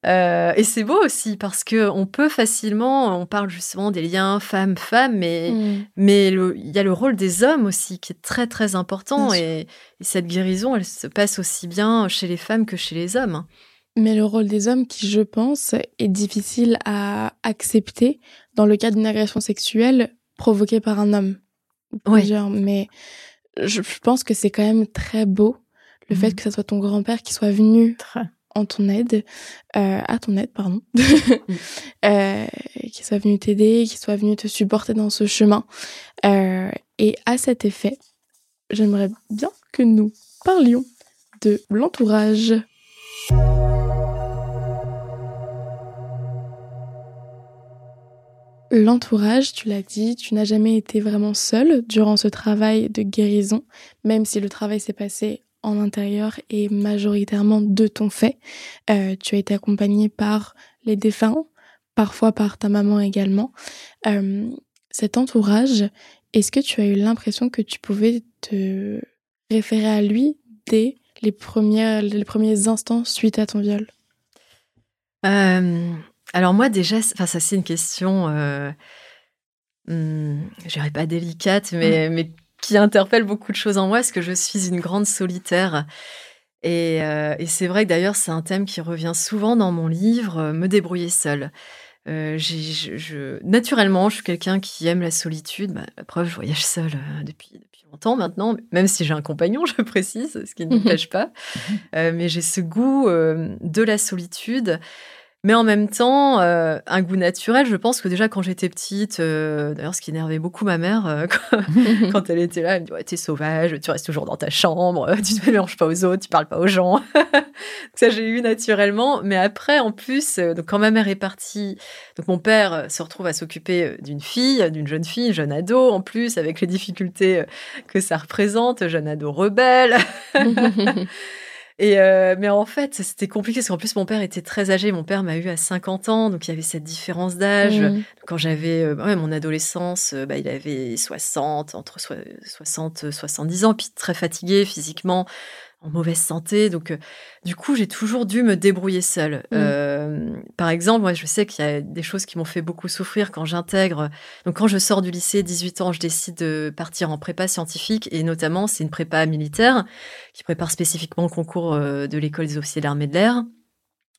Euh, et c'est beau aussi parce que on peut facilement, on parle justement des liens femmes-femmes, mais mais le- il y a le rôle des hommes aussi qui est très très important et, et cette guérison, elle se passe aussi bien chez les femmes que chez les hommes. Mais le rôle des hommes, qui je pense, est difficile à accepter dans le cas d'une agression sexuelle provoquée par un homme. Ou Ouais. Plusieurs. Mais je pense que c'est quand même très beau le fait Mhm. que ce soit ton grand-père qui soit venu Très. En ton aide, euh, à ton aide, pardon, euh, qui soit venu t'aider, qui soit venu te supporter dans ce chemin. Euh, et à cet effet, j'aimerais bien que nous parlions de l'entourage. L'entourage, tu l'as dit, tu n'as jamais été vraiment seule durant ce travail de guérison, même si le travail s'est passé en intérieur et majoritairement de ton fait. Euh, tu as été accompagnée par les défunts, parfois par ta maman également. Euh, cet entourage, est-ce que tu as eu l'impression que tu pouvais te référer à lui dès les, premières, les premiers instants suite à ton viol? Euh, alors moi déjà, ça c'est une question, hum, je dirais pas délicate, mais, mais qui interpelle beaucoup de choses en moi, parce que je suis une grande solitaire? Et, euh, et c'est vrai que d'ailleurs c'est un thème qui revient souvent dans mon livre, euh, me débrouiller seule. Euh, j'ai- je, je- naturellement, je suis quelqu'un qui aime la solitude. Bah, la preuve, je voyage seule depuis, depuis longtemps maintenant, même si j'ai un compagnon, je précise, ce qui ne Mhm. m'empêche pas. Euh, mais j'ai ce goût de la solitude. Mais en même temps, euh, un goût naturel. Je pense que déjà quand j'étais petite, euh, d'ailleurs, ce qui énervait beaucoup ma mère euh, quand, quand elle était là, elle me dit ouais, t'es sauvage, tu restes toujours dans ta chambre, tu te mélanges pas aux autres, tu parles pas aux gens. ça j'ai eu naturellement. Mais après, en plus, donc quand ma mère est partie, donc mon père se retrouve à s'occuper d'une fille, d'une jeune fille, jeune ado, en plus avec les difficultés que ça représente, jeune ado rebelle. Et euh, mais en fait, c'était compliqué parce qu'en plus mon père était très âgé. Mon père m'a eu à 50 ans, donc il y avait cette différence d'âge. Mm. Quand j'avais euh, ouais, mon adolescence, euh, bah, il avait 60, entre soi- 60 et 70 ans, puis très fatigué physiquement, en mauvaise santé. Donc, euh, du coup, j'ai toujours dû me débrouiller seule. Mm. Euh, par exemple, moi, je sais qu'il y a des choses qui m'ont fait beaucoup souffrir quand j'intègre. Donc, quand je sors du lycée, 18 ans, je décide de partir en prépa scientifique, et notamment, c'est une prépa militaire qui prépare spécifiquement le concours euh, de l'école des officiers d'armée de l'air.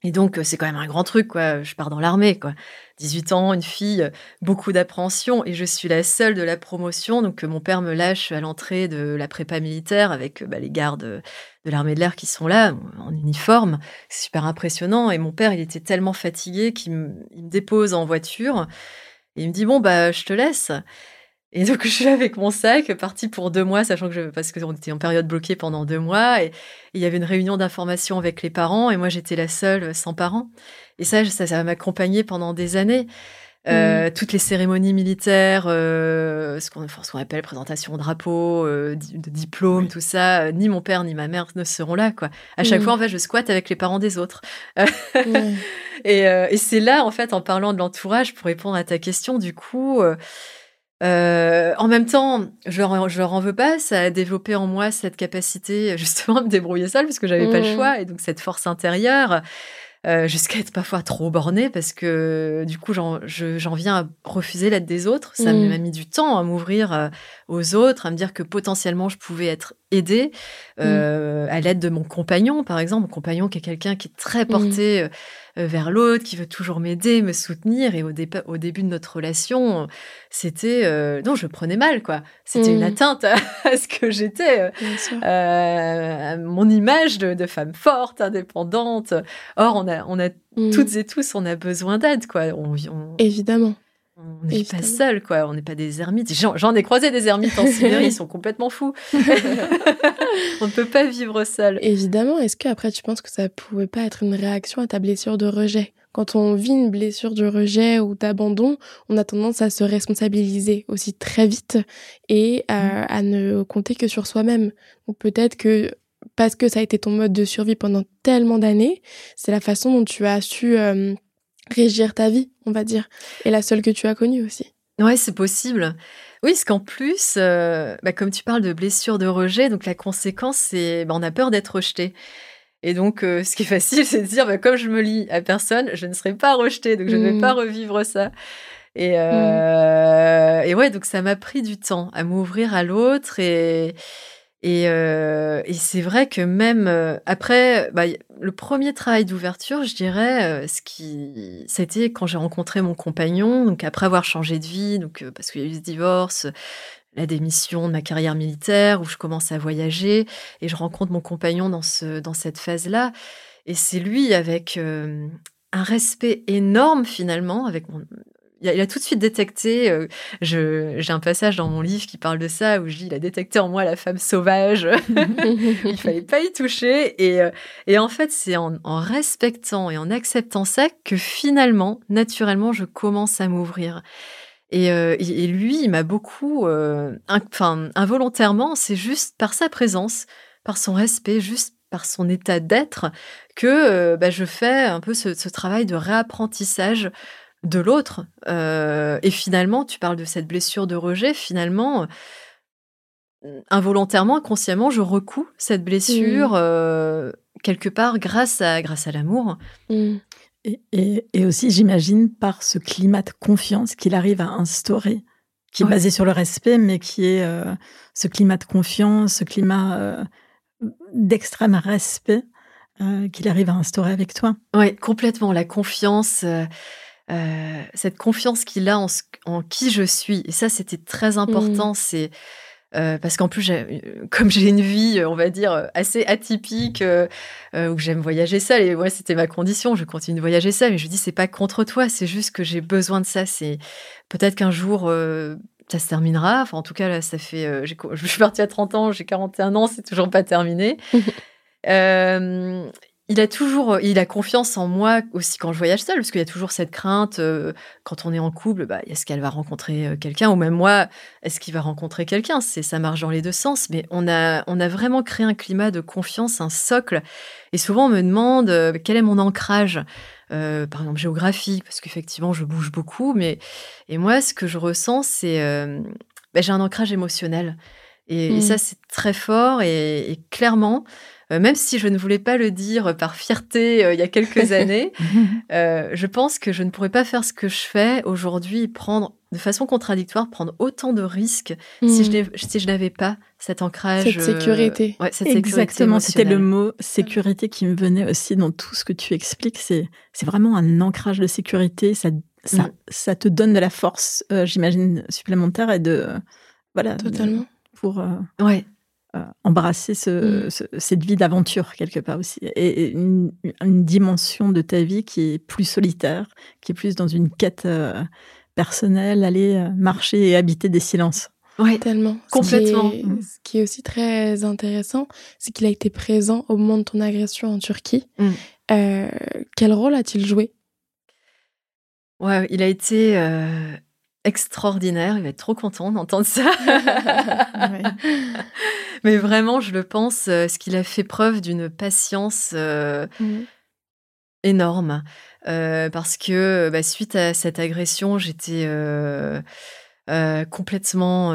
Et donc, euh, c'est quand même un grand truc, quoi. Je pars dans l'armée, quoi. 18 ans, une fille, beaucoup d'appréhension, et je suis la seule de la promotion. Donc, euh, mon père me lâche à l'entrée de la prépa militaire avec euh, bah, les gardes de l'armée de l'air qui sont là, en uniforme. C'est super impressionnant. Et mon père, il était tellement fatigué qu'il me, me dépose en voiture. Et il me dit, bon, bah, je te laisse. Et donc, je suis avec mon sac, parti pour deux mois, sachant que je, parce qu'on était en période bloquée pendant deux mois. Et, il y avait une réunion d'information avec les parents et moi j'étais la seule sans parents. Et ça, ça, ça m'a accompagnée pendant des années. Euh, Toutes les cérémonies militaires, euh, ce qu'on appelle présentation de drapeau, euh, di- de diplôme, tout ça, ni mon père ni ma mère ne seront là. quoi. À chaque Mhm. fois, en fait, je squatte avec les parents des autres. Ouais. Et, et c'est là, en fait, en parlant de l'entourage, pour répondre à ta question, du coup, euh, en même temps, je leur, je leur en veux pas, ça a développé en moi cette capacité justement à me débrouiller seule parce que j'avais pas le Mhm. choix et donc cette force intérieure. euh, jusqu'à être parfois trop bornée parce que du coup j'en viens à refuser l'aide des autres. Ça Mm. m'a mis du temps à m'ouvrir euh, aux autres, à me dire que potentiellement je pouvais être aidée euh, à l'aide de mon compagnon, par exemple, mon compagnon qui est quelqu'un qui est très porté vers l'autre, qui veut toujours m'aider, me soutenir. Et au, au début de notre relation, c'était euh, non, je prenais mal quoi. C'était Mm. une atteinte à, à ce que j'étais. euh, euh, mon image de, de femme forte, indépendante. Or, on a, on a Mm. toutes et tous, on a besoin d'aide, quoi. On vit- on- Évidemment. On n'est pas seul, quoi. On n'est pas des ermites. J'en ai croisé des ermites en Sibérie, ils sont complètement fous. on ne peut pas vivre seul. Évidemment, est-ce que après tu penses que ça pouvait pas être une réaction à ta blessure de rejet? Quand on vit une blessure de rejet ou d'abandon, on a tendance à se responsabiliser aussi très vite et à, à ne compter que sur soi-même. Donc peut-être que parce que ça a été ton mode de survie pendant tellement d'années, c'est la façon dont tu as su euh, régir ta vie, on va dire, et la seule que tu as connue aussi. Ouais, c'est possible. Oui, parce qu'en plus, euh, bah, comme tu parles de blessure de rejet, donc la conséquence, c'est bah, on a peur d'être rejeté. Et donc, euh, ce qui est facile, c'est de dire, bah, comme je me lie à personne, je ne serai pas rejetée, donc je ne vais Mm. pas revivre ça. Et, euh, et ouais, donc ça m'a pris du temps à m'ouvrir à l'autre et et, euh, et c'est vrai que même euh, après, bah, le premier travail d'ouverture, je dirais, euh, ce qui, été quand j'ai rencontré mon compagnon, donc après avoir changé de vie, donc euh, parce qu'il y a eu ce divorce, la démission de ma carrière militaire, où je commence à voyager et je rencontre mon compagnon dans ce dans cette phase-là, et c'est lui avec euh, un respect énorme finalement, avec mon il a, tout de suite détecté. euh, J'ai un passage dans mon livre qui parle de ça où je dis il a détecté en moi la femme sauvage. il fallait pas y toucher. Et, euh, en fait, c'est en, respectant et en acceptant ça que finalement, naturellement, je commence à m'ouvrir. Et, euh, lui, il m'a beaucoup, involontairement, c'est juste par sa présence, par son respect, juste par son état d'être, que bah, je fais un peu ce travail de réapprentissage de l'autre. Euh, et finalement, tu parles de cette blessure de rejet, finalement, euh, involontairement, inconsciemment, je recouds cette blessure euh, quelque part grâce à, grâce à l'amour. Mm. Et, et- et aussi, j'imagine, par ce climat de confiance qu'il arrive à instaurer, qui est Ouais. basé sur le respect, mais qui est euh, ce climat de confiance, ce climat euh, d'extrême respect euh, qu'il arrive à instaurer avec toi. Oui, complètement. La confiance, euh, cette confiance qu'il a en, ce- en qui je suis. Et ça, c'était très important. C'est euh, parce qu'en plus, euh, comme j'ai une vie, on va dire, assez atypique, euh, où j'aime voyager seule, et ouais, c'était ma condition, je continue de voyager seule, mais je dis, c'est pas contre toi, c'est juste que j'ai besoin de ça. C'est peut-être qu'un jour, ça se terminera. Enfin, en tout cas, là, ça fait. je suis partie à 30 ans, j'ai 41 ans, c'est toujours pas terminé. Euh, il a toujours, il a confiance en moi aussi quand je voyage seule, parce qu'il y a toujours cette crainte euh, quand on est en couple, bah, est-ce qu'elle va rencontrer euh, quelqu'un, ou même moi, est-ce qu'il va rencontrer quelqu'un? C'est ça marche dans les deux sens, mais on a, on a vraiment créé un climat de confiance, un socle. Et souvent on me demande euh, quel est mon ancrage, euh, par exemple géographique, parce qu'effectivement je bouge beaucoup, mais et moi ce que je ressens c'est, euh, bah, j'ai un ancrage émotionnel. Et, et Mm. ça, c'est très fort et, et clairement, euh, même si je ne voulais pas le dire par fierté euh, il y a quelques années, euh, je pense que je ne pourrais pas faire ce que je fais aujourd'hui, prendre de façon contradictoire, prendre autant de risques si je Mm. si je n'avais pas cet ancrage. Cette euh, sécurité. ouais, cette Exactement, c'était le mot sécurité qui me venait aussi dans tout ce que tu expliques. C'est vraiment un ancrage de sécurité. Ça, ça, Mm. ça te donne de la force, euh, j'imagine, supplémentaire et de voilà Totalement. pour euh, Ouais, euh, embrasser ce, Mm. ce- cette vie d'aventure quelque part aussi et, et une, une dimension de ta vie qui est plus solitaire, qui est plus dans une quête euh, personnelle, aller euh, marcher et habiter des silences. ouais, Tellement. Complètement. Ce qui, est, Mm. ce qui est aussi très intéressant, c'est qu'il a été présent au moment de ton agression en Turquie. Mm. Euh, quel rôle a-t-il joué? Ouais, il a été euh, extraordinaire. Il va être trop content d'entendre ça. Mais vraiment, je le pense, euh, ce qu'il a fait preuve d'une patience euh, énorme. Euh, parce que bah, suite à cette agression, j'étais euh, complètement.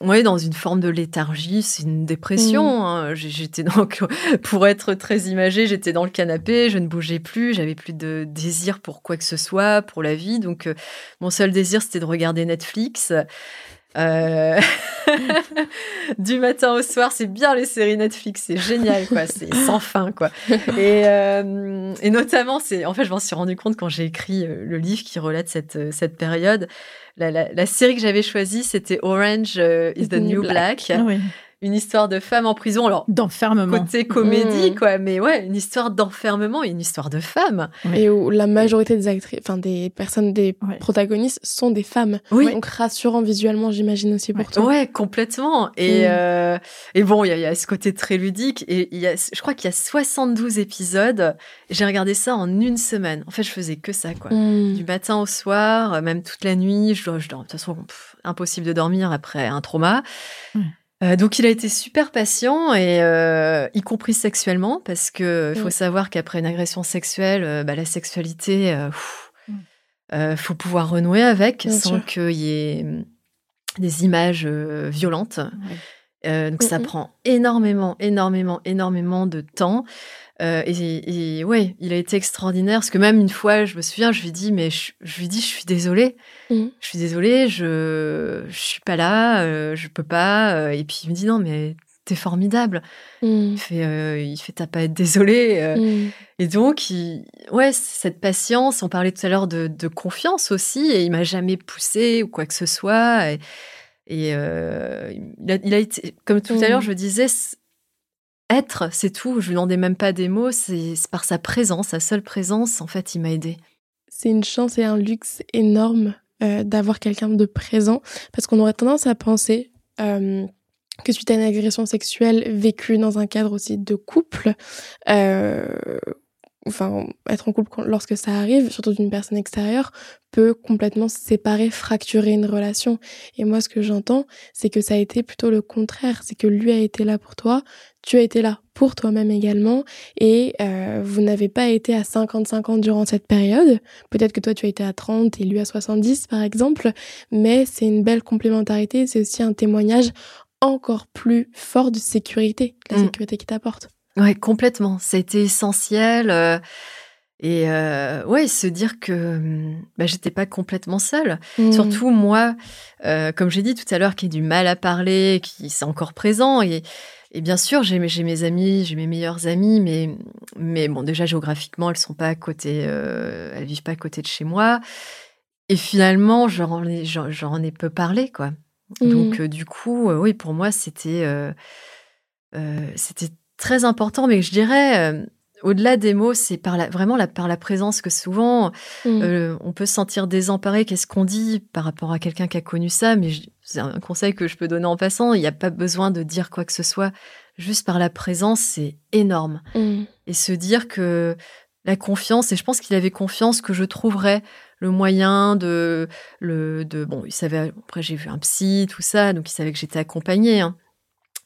Oui, dans une forme de léthargie, c'est une dépression. Mmh. Hein. J'étais donc, pour être très imagée, j'étais dans le canapé, je ne bougeais plus, j'avais plus de désir pour quoi que ce soit, pour la vie. Donc, euh, mon seul désir, c'était de regarder Netflix. Euh, du matin au soir, c'est bien les séries Netflix, c'est génial, quoi. C'est sans fin, quoi. Et, euh, et notamment, c'est, en fait, je m'en suis rendu compte quand j'ai écrit le livre qui relate cette, cette période la, série que j'avais choisie, c'était Orange euh, is the, New Black. Ah une histoire de femme en prison. Alors, d'enfermement. Côté comédie, mmh. quoi. Mais ouais, une histoire d'enfermement et une histoire de femme. Et où la majorité des actrices, enfin, des personnes, des protagonistes sont des femmes. Oui. Donc, rassurant visuellement, j'imagine aussi pour toi. Ouais, complètement. Et, mmh. euh, et bon, il y, a ce côté très ludique. Et il y a, je crois qu'il y a 72 épisodes. J'ai regardé ça en une semaine. En fait, je faisais que ça, quoi. Mmh. Du matin au soir, même toute la nuit. Je, je, de toute façon, impossible de dormir après un trauma. Euh, donc il a été super patient et euh, y compris sexuellement parce que faut savoir qu'après une agression sexuelle, euh, bah, la sexualité, il faut pouvoir renouer avec sans qu'il y ait hum, des images violentes. donc ça prend énormément, énormément, énormément de temps. Euh, et, ouais, il a été extraordinaire parce que même une fois, je me souviens, je lui dis mais je, lui dis je suis désolée, mmh. je suis désolée, je je suis pas là, euh, je peux pas. Euh, et puis il me dit non mais t'es formidable. Mmh. Il fait il fait t'as pas à être désolée. Mmh. Et donc il, ouais cette patience. On parlait tout à l'heure de, de, confiance aussi et il m'a jamais poussé ou quoi que ce soit. Et, et il, a, il, a, été comme tout à l'heure je disais être, c'est tout. Je lui demandais même pas des mots. C'est par sa présence, sa seule présence, en fait, il m'a aidé. C'est une chance et un luxe énorme euh, d'avoir quelqu'un de présent, parce qu'on aurait tendance à penser euh, que suite à une agression sexuelle vécue dans un cadre aussi de couple, euh, enfin être en couple lorsque ça arrive, surtout d'une personne extérieure, peut complètement séparer, fracturer une relation. Et moi, ce que j'entends, c'est que ça a été plutôt le contraire. C'est que lui a été là pour toi, tu as été là pour toi-même également, et euh, vous n'avez pas été à 50-50 durant cette période. Peut-être que toi, tu as été à 30 et lui à 70, par exemple, mais c'est une belle complémentarité. C'est aussi un témoignage encore plus fort de sécurité, la mm. sécurité qu'il t'apporte. Ouais, complètement. C'était essentiel. Euh, et euh, ouais, se dire que bah, j'étais pas complètement seule. Mmh. Surtout moi, euh, comme j'ai dit tout à l'heure, qui ai du mal à parler, qui c'est encore présent. Et, et bien sûr, j'ai mes, amis, j'ai mes meilleures amies, mais, mais bon, déjà géographiquement, elles sont pas à côté, elles vivent pas à côté de chez moi. Et finalement, j'en ai, j'en ai peu parlé, quoi. Mmh. Donc, du coup, oui, pour moi, c'était, c'était très important, mais je dirais, euh, au-delà des mots, c'est par la, vraiment la, par la présence que souvent mmh. euh, on peut se sentir désemparé. Qu'est-ce qu'on dit par rapport à quelqu'un qui a connu ça? Mais c'est un conseil que je peux donner en passant. Il n'y a pas besoin de dire quoi que ce soit. Juste par la présence, c'est énorme. Mmh. Et se dire que la confiance, et je pense qu'il avait confiance que je trouverais le moyen de le de bon il savait après j'ai vu un psy tout ça donc il savait que j'étais accompagnée hein.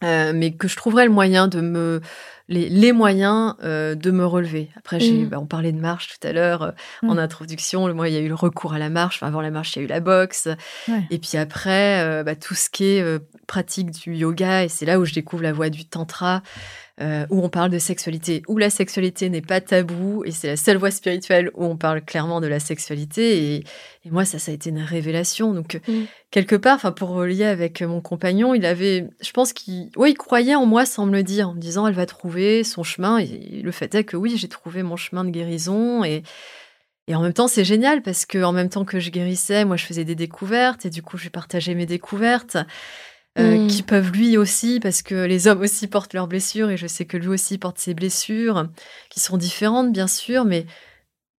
Euh, mais que je trouverais le moyen de me les, les moyens euh, de me relever. Après, j'ai, mmh. bah, on parlait de marche tout à l'heure euh, mmh. en introduction. Moi, il y a eu le recours à la marche. Enfin, avant la marche, il y a eu la boxe. Et puis après, bah, tout ce qui est pratique du yoga. Et c'est là où je découvre la voie du tantra. Euh, où on parle de sexualité, où la sexualité n'est pas tabou, et c'est la seule voie spirituelle où on parle clairement de la sexualité. Et, moi, ça, ça a été une révélation. Donc, mm. quelque part, enfin, pour relier avec mon compagnon, il avait, je pense qu'il, ouais, il croyait en moi sans me le dire, en me disant, elle va trouver son chemin. Et le fait est que oui, j'ai trouvé mon chemin de guérison et et en même temps, c'est génial parce que en même temps que je guérissais, moi, je faisais des découvertes et du coup, je partageais mes découvertes. Euh, mm. qui peuvent lui aussi, parce que les hommes aussi portent leurs blessures, et je sais que lui aussi porte ses blessures, qui sont différentes, bien sûr, mais,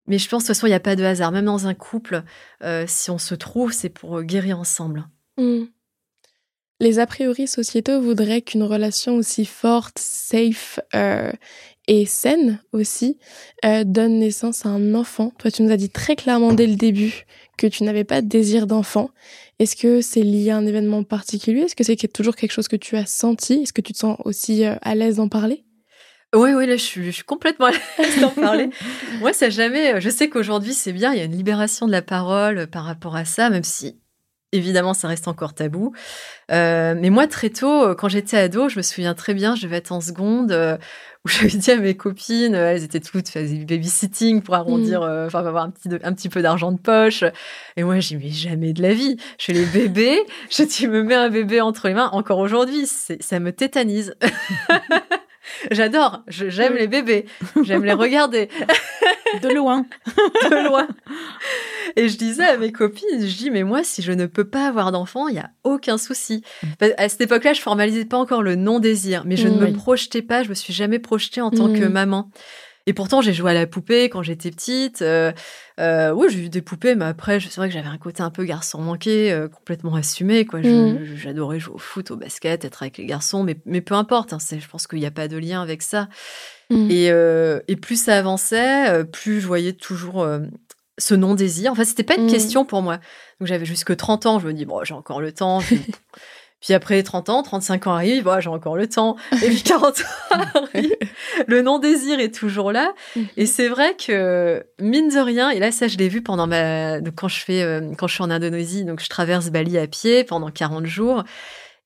mais je pense de toute façon, il n'y a pas de hasard. Même dans un couple, euh, si on se trouve, c'est pour guérir ensemble. Mm. Les a priori sociétaux voudraient qu'une relation aussi forte, safe euh, et saine aussi donne naissance à un enfant. Toi, tu nous as dit très clairement dès le début que tu n'avais pas de désir d'enfant. Est-ce que c'est lié à un événement particulier? Est-ce que c'est toujours quelque chose que tu as senti? Est-ce que tu te sens aussi euh, à l'aise d'en parler? Oui, oui, là, je suis, complètement à l'aise d'en parler. Moi, ça jamais. Je sais qu'aujourd'hui, c'est bien. Il y a une libération de la parole par rapport à ça, même si évidemment, ça reste encore tabou. Euh, mais moi, très tôt, quand j'étais ado, je me souviens très bien, je devais être en seconde, euh, où j'avais dit à mes copines, elles étaient toutes, faisaient du babysitting pour arrondir, mm. euh, enfin, avoir un petit, un petit peu d'argent de poche. Et moi, j'y mets jamais de la vie. Je fais les bébés, je tu me mets un bébé entre les mains, encore aujourd'hui, ça me tétanise. J'adore, j'aime les bébés, j'aime les regarder. De loin. de loin. Et je disais à mes copines, je dis, mais moi, si je ne peux pas avoir d'enfant, il n'y a aucun souci. Mm. À cette époque-là, je formalisais pas encore le non-désir, mais je ne me projetais pas, je me suis jamais projetée en tant que mm. maman. Et pourtant, j'ai joué à la poupée quand j'étais petite. Euh, euh, oui, j'ai eu des poupées, mais après, c'est vrai que j'avais un côté un peu garçon manqué, euh, complètement assumé. Quoi. Mm. J'adorais jouer au foot, au basket, être avec les garçons, mais, mais peu importe. Hein, je pense qu'il n'y a pas de lien avec ça. Mm. Et, et, plus ça avançait, plus je voyais toujours ce non-désir. Enfin, c'était pas une mm. question pour moi. Donc j'avais jusque 30 ans, je me dis, bon, j'ai encore le temps. Puis après 30 ans, 35 ans arrivent, j'ai encore le temps. Et puis 40 ans arrivent, le non-désir est toujours là. Mhm. Et c'est vrai que, mine de rien, et là, ça, je l'ai vu pendant ma, quand je fais, euh, quand je suis en Indonésie, donc je traverse Bali à pied pendant 40 jours.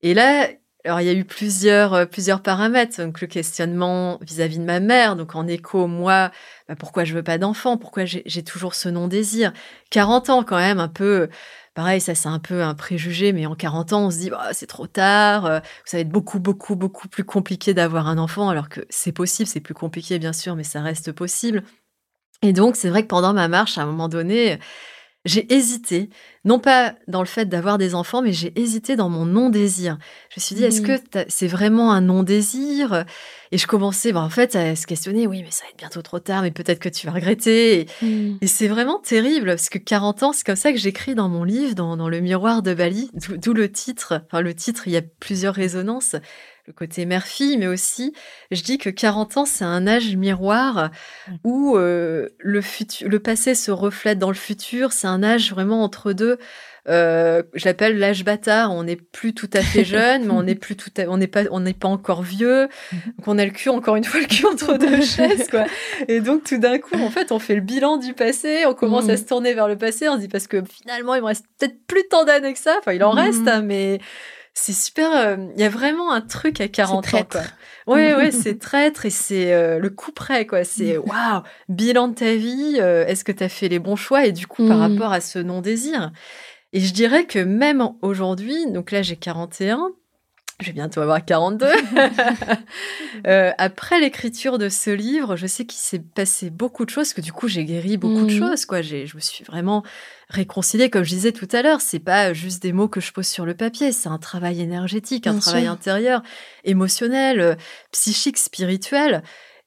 Et là, alors, il y a eu plusieurs, euh, plusieurs paramètres. Donc, le questionnement vis-à-vis de ma mère. Donc, en écho, moi, bah, pourquoi je veux pas d'enfant? Pourquoi j'ai toujours ce non-désir? 40 ans, quand même, un peu, Pareil, ça c'est un peu un préjugé, mais en 40 ans, on se dit bah, c'est trop tard, euh, ça va être beaucoup, beaucoup, beaucoup plus compliqué d'avoir un enfant, alors que c'est possible, c'est plus compliqué bien sûr, mais ça reste possible. Et donc, c'est vrai que pendant ma marche, à un moment donné, j'ai hésité, non pas dans le fait d'avoir des enfants, mais j'ai hésité dans mon non-désir. Je me suis dit, est-ce que c'est vraiment un non-désir? Et je commençais, bah, en fait, à se questionner, oui, mais ça va être bientôt trop tard, mais peut-être que tu vas regretter. Mmh. Et, c'est vraiment terrible, parce que 40 ans, c'est comme ça que j'écris dans mon livre, dans, dans, Le miroir de Bali, d'où le titre. Enfin, le titre, il y a plusieurs résonances le côté mère-fille, mais aussi, je dis que 40 ans, c'est un âge miroir où euh, le, futur, le passé se reflète dans le futur. C'est un âge vraiment entre deux. Euh, je l'appelle l'âge bâtard. On n'est plus tout à fait jeune, mais on n'est plus tout, on n'est pas, on n'est pas encore vieux. Donc on a le cul, encore une fois, le cul entre deux chaises, quoi. Et donc tout d'un coup, en fait, on fait le bilan du passé. On commence à mm. se tourner vers le passé. On se dit parce que finalement, il me reste peut-être plus tant d'années que ça. Enfin, il en reste, hein, mais c'est super. Euh, il y a vraiment un truc à 40 ans. Quoi. Ouais, ouais, c'est traître et c'est euh, le coup près, quoi. C'est mm. waouh, bilan de ta vie. Euh, est-ce que tu as fait les bons choix? Et du coup, par mm. rapport à ce non-désir. Et je dirais que même aujourd'hui, donc là j'ai 41, je vais bientôt avoir 42. euh, après l'écriture de ce livre, je sais qu'il s'est passé beaucoup de choses, que du coup j'ai guéri beaucoup de mmh. choses. Quoi, je me suis vraiment réconciliée, comme je disais tout à l'heure. C'est pas juste des mots que je pose sur le papier, c'est un travail énergétique, un travail intérieur, émotionnel, euh, psychique, spirituel.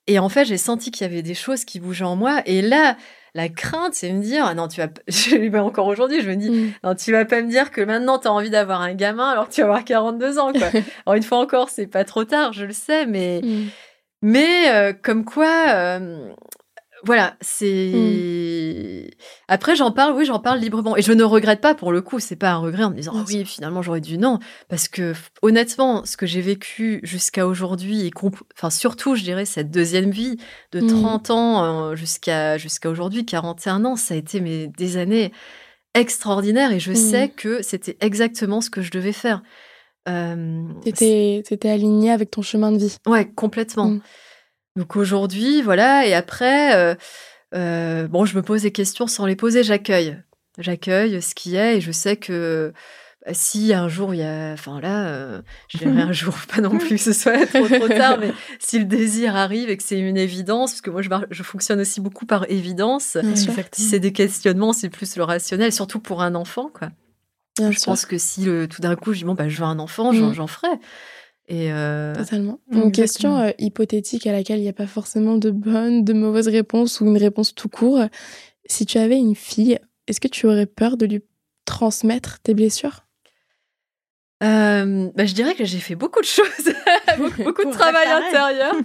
Et en fait, j'ai senti qu'il y avait des choses qui bougeaient en moi. Et là, la crainte, c'est me dire, ah non, tu vas, je encore aujourd'hui, je me dis, mm. non, tu vas pas me dire que maintenant tu as envie d'avoir un gamin alors que tu vas avoir 42 ans, quoi. alors, une fois encore, c'est pas trop tard, je le sais, mais, mm. mais euh, comme quoi, euh, voilà, c'est. Mmh. Après, j'en parle, oui, j'en parle librement. Et je ne regrette pas pour le coup, c'est pas un regret en me disant, oh oui, finalement, j'aurais dû non. Parce que, honnêtement, ce que j'ai vécu jusqu'à aujourd'hui, et enfin, surtout, je dirais, cette deuxième vie de 30 mmh. ans euh, jusqu'à jusqu'à aujourd'hui, 41 ans, ça a été mes, des années extraordinaires et je sais mmh. que c'était exactement ce que je devais faire. Euh, T'étais aligné avec ton chemin de vie. Ouais, complètement. Donc aujourd'hui, voilà, et après, euh, euh, bon, je me pose des questions sans les poser, j'accueille. J'accueille ce qui est et je sais que bah, si un jour il y a, enfin là, euh, je dirais un jour, pas non plus que ce soit trop trop tard, mais si le désir arrive et que c'est une évidence, parce que moi je, je fonctionne aussi beaucoup par évidence. si c'est des questionnements, c'est plus le rationnel, surtout pour un enfant, quoi. je pense que si le, tout d'un coup je dis bon bah je veux un enfant, j'en mmh. ferai. Et euh, Totalement. Une question euh, hypothétique à laquelle il n'y a pas forcément de bonne, de mauvaise réponse ou une réponse tout court. Si tu avais une fille, est-ce que tu aurais peur de lui transmettre tes blessures? Euh, bah, je dirais que j'ai fait beaucoup de choses, beaucoup, de travail intérieur.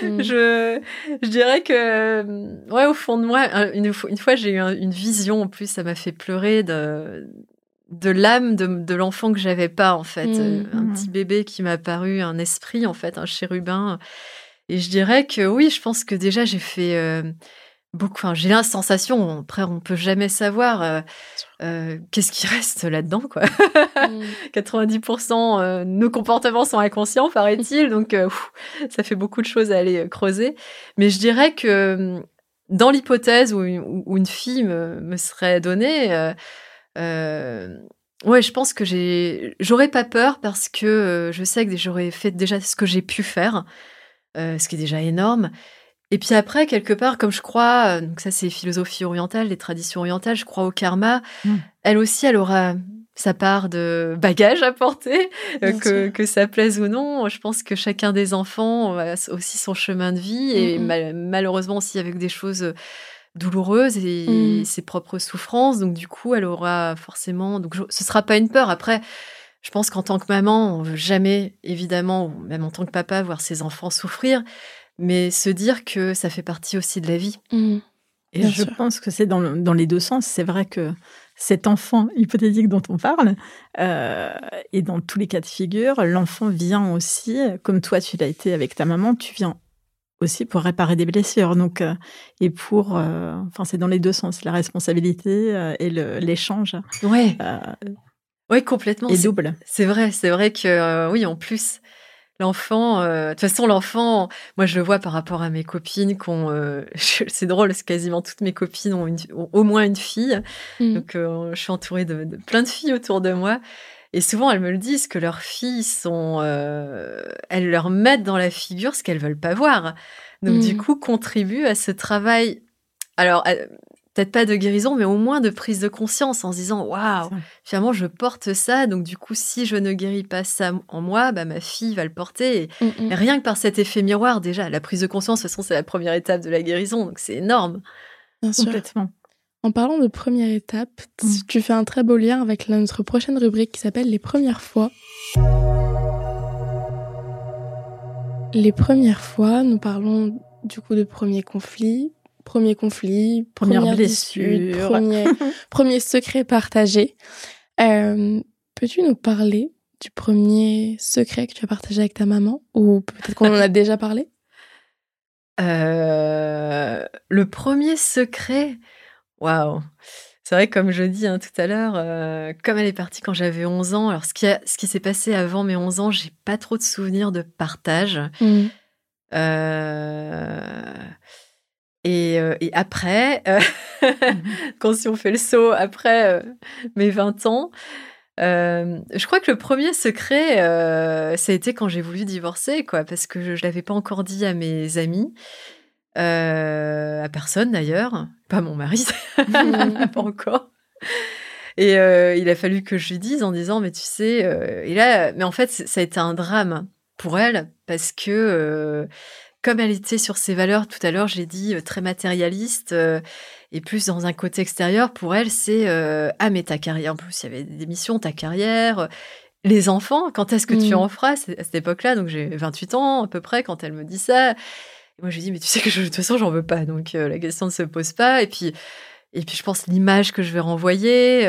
Mm. je, je dirais que, ouais, au fond de moi, une, une fois j'ai eu une vision, en plus, ça m'a fait pleurer de, de l'âme de, l'enfant que j'avais pas en fait, mmh, euh, un mmh. petit bébé qui m'a paru un esprit en fait, un chérubin. Et je dirais que oui, je pense que déjà j'ai fait, euh, beaucoup. Enfin, j'ai la sensation. Après, on peut jamais savoir qu'est-ce qui reste là-dedans, quoi. 90% nos comportements sont inconscients, paraît-il. Donc, ça fait beaucoup de choses à aller creuser. Mais je dirais que dans l'hypothèse où, une fille me, serait donnée, euh, euh, ouais, je pense que j'ai, j'aurais pas peur parce que euh, je sais que j'aurais fait déjà ce que j'ai pu faire, ce qui est déjà énorme. Et puis après, quelque part, comme je crois, donc ça c'est philosophie orientale, les traditions orientales, je crois au karma. Mmh. Elle aussi, elle aura sa part de bagages à porter, euh, que, que, ça plaise ou non. Je pense que chacun des enfants a aussi son chemin de vie et malheureusement aussi avec des choses douloureuses et mmh. ses propres souffrances. Donc du coup, elle aura forcément. Donc ce sera pas une peur. Après, je pense qu'en tant que maman, on veut jamais, évidemment, même en tant que papa, voir ses enfants souffrir, mais se dire que ça fait partie aussi de la vie. Mmh. Et je pense que c'est dans, dans les deux sens. C'est vrai que cet enfant hypothétique dont on parle, euh, et dans tous les cas de figure, l'enfant vient aussi, comme toi tu l'as été avec ta maman, tu viens aussi pour réparer des blessures. Donc, euh, et pour, euh, enfin, c'est dans les deux sens, la responsabilité et l'échange. Ouais. ouais, complètement. Et double. C'est vrai, c'est vrai que oui, en plus, L'enfant, euh, de toute façon, l'enfant, moi je le vois par rapport à mes copines euh, c'est drôle, parce que quasiment toutes mes copines ont, au moins une fille. Mmh. Donc euh, je suis entourée de, plein de filles autour de moi. Et souvent, elles me le disent que leurs filles sont, elles leur mettent dans la figure ce qu'elles veulent pas voir. Donc du mmh. coup, contribuent à ce travail. Alors, peut-être pas de guérison, mais au moins de prise de conscience en se disant waouh, finalement je porte ça, donc du coup si je ne guéris pas ça en moi, bah, ma fille va le porter. Et, mm, mm. rien que par cet effet miroir déjà, la prise de conscience, de toute façon c'est la première étape de la guérison, donc c'est énorme. Bien Complètement. En parlant de première étape, mm. tu fais un très beau lien avec notre prochaine rubrique qui s'appelle les premières fois. Les premières fois, nous parlons du coup de premiers conflits, premier conflit, première, blessure, premier, premier secret partagé. Euh, peux-tu nous parler du premier secret que tu as partagé avec ta maman Ou peut-être qu'on en a déjà parlé? Euh, Le premier secret Waouh c'est vrai, comme je dis hein, tout à l'heure, euh, comme elle est partie quand j'avais 11 ans, alors ce qui, ce qui s'est passé avant mes 11 ans, j'ai pas trop de souvenirs de partage. Mmh. Euh, euh, et, après, quand si on fait le saut après mes 20 ans, je crois que le premier secret, ça a été quand j'ai voulu divorcer, quoi, parce que je ne l'avais pas encore dit à mes amis, à personne d'ailleurs, pas mon mari, pas encore. Et il a fallu que je lui dise en disant, mais tu sais, et là, mais en fait, ça a été un drame pour elle parce que comme elle était sur ses valeurs, tout à l'heure, j'ai dit euh, très matérialiste euh, et plus dans un côté extérieur, pour elle, c'est euh, Ah, mais ta carrière, en plus, il y avait des missions, ta carrière, les enfants, quand est-ce que tu en mmh. feras à cette époque-là Donc, j'ai 28 ans à peu près quand elle me dit ça. Et moi, je lui dis Mais tu sais que de toute façon, j'en veux pas. Donc, la question ne se pose pas. Et puis, et puis, je pense l'image que je vais renvoyer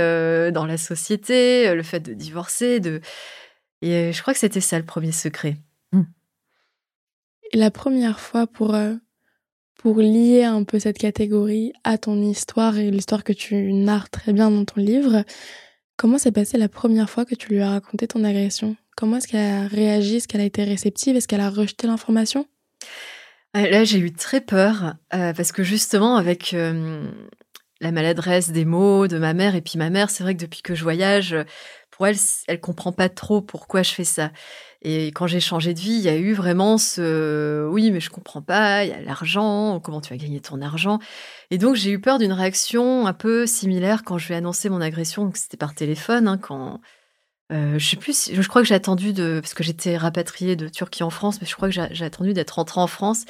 dans la société, le fait de divorcer, de. Et je crois que c'était ça le premier secret la première fois pour, euh, pour lier un peu cette catégorie à ton histoire et l'histoire que tu narres très bien dans ton livre, comment s'est passé la première fois que tu lui as raconté ton agression? Comment est-ce qu'elle a réagi? Est-ce qu'elle a été réceptive? Est-ce qu'elle a rejeté l'information? Là, j'ai eu très peur euh, parce que justement, avec la maladresse des mots de ma mère, et puis ma mère, c'est vrai que depuis que je voyage, pour elle, elle comprend pas trop pourquoi je fais ça. Et quand j'ai changé de vie, il y a eu vraiment ce oui, mais je comprends pas, il y a l'argent, comment tu vas gagner ton argent? Et donc j'ai eu peur d'une réaction un peu similaire quand je lui ai annoncé mon agression, c'était par téléphone, hein, quand euh, je sais plus, je crois que j'ai attendu de parce que j'étais rapatriée de Turquie en France, mais je crois que j'ai attendu d'être rentrée en France.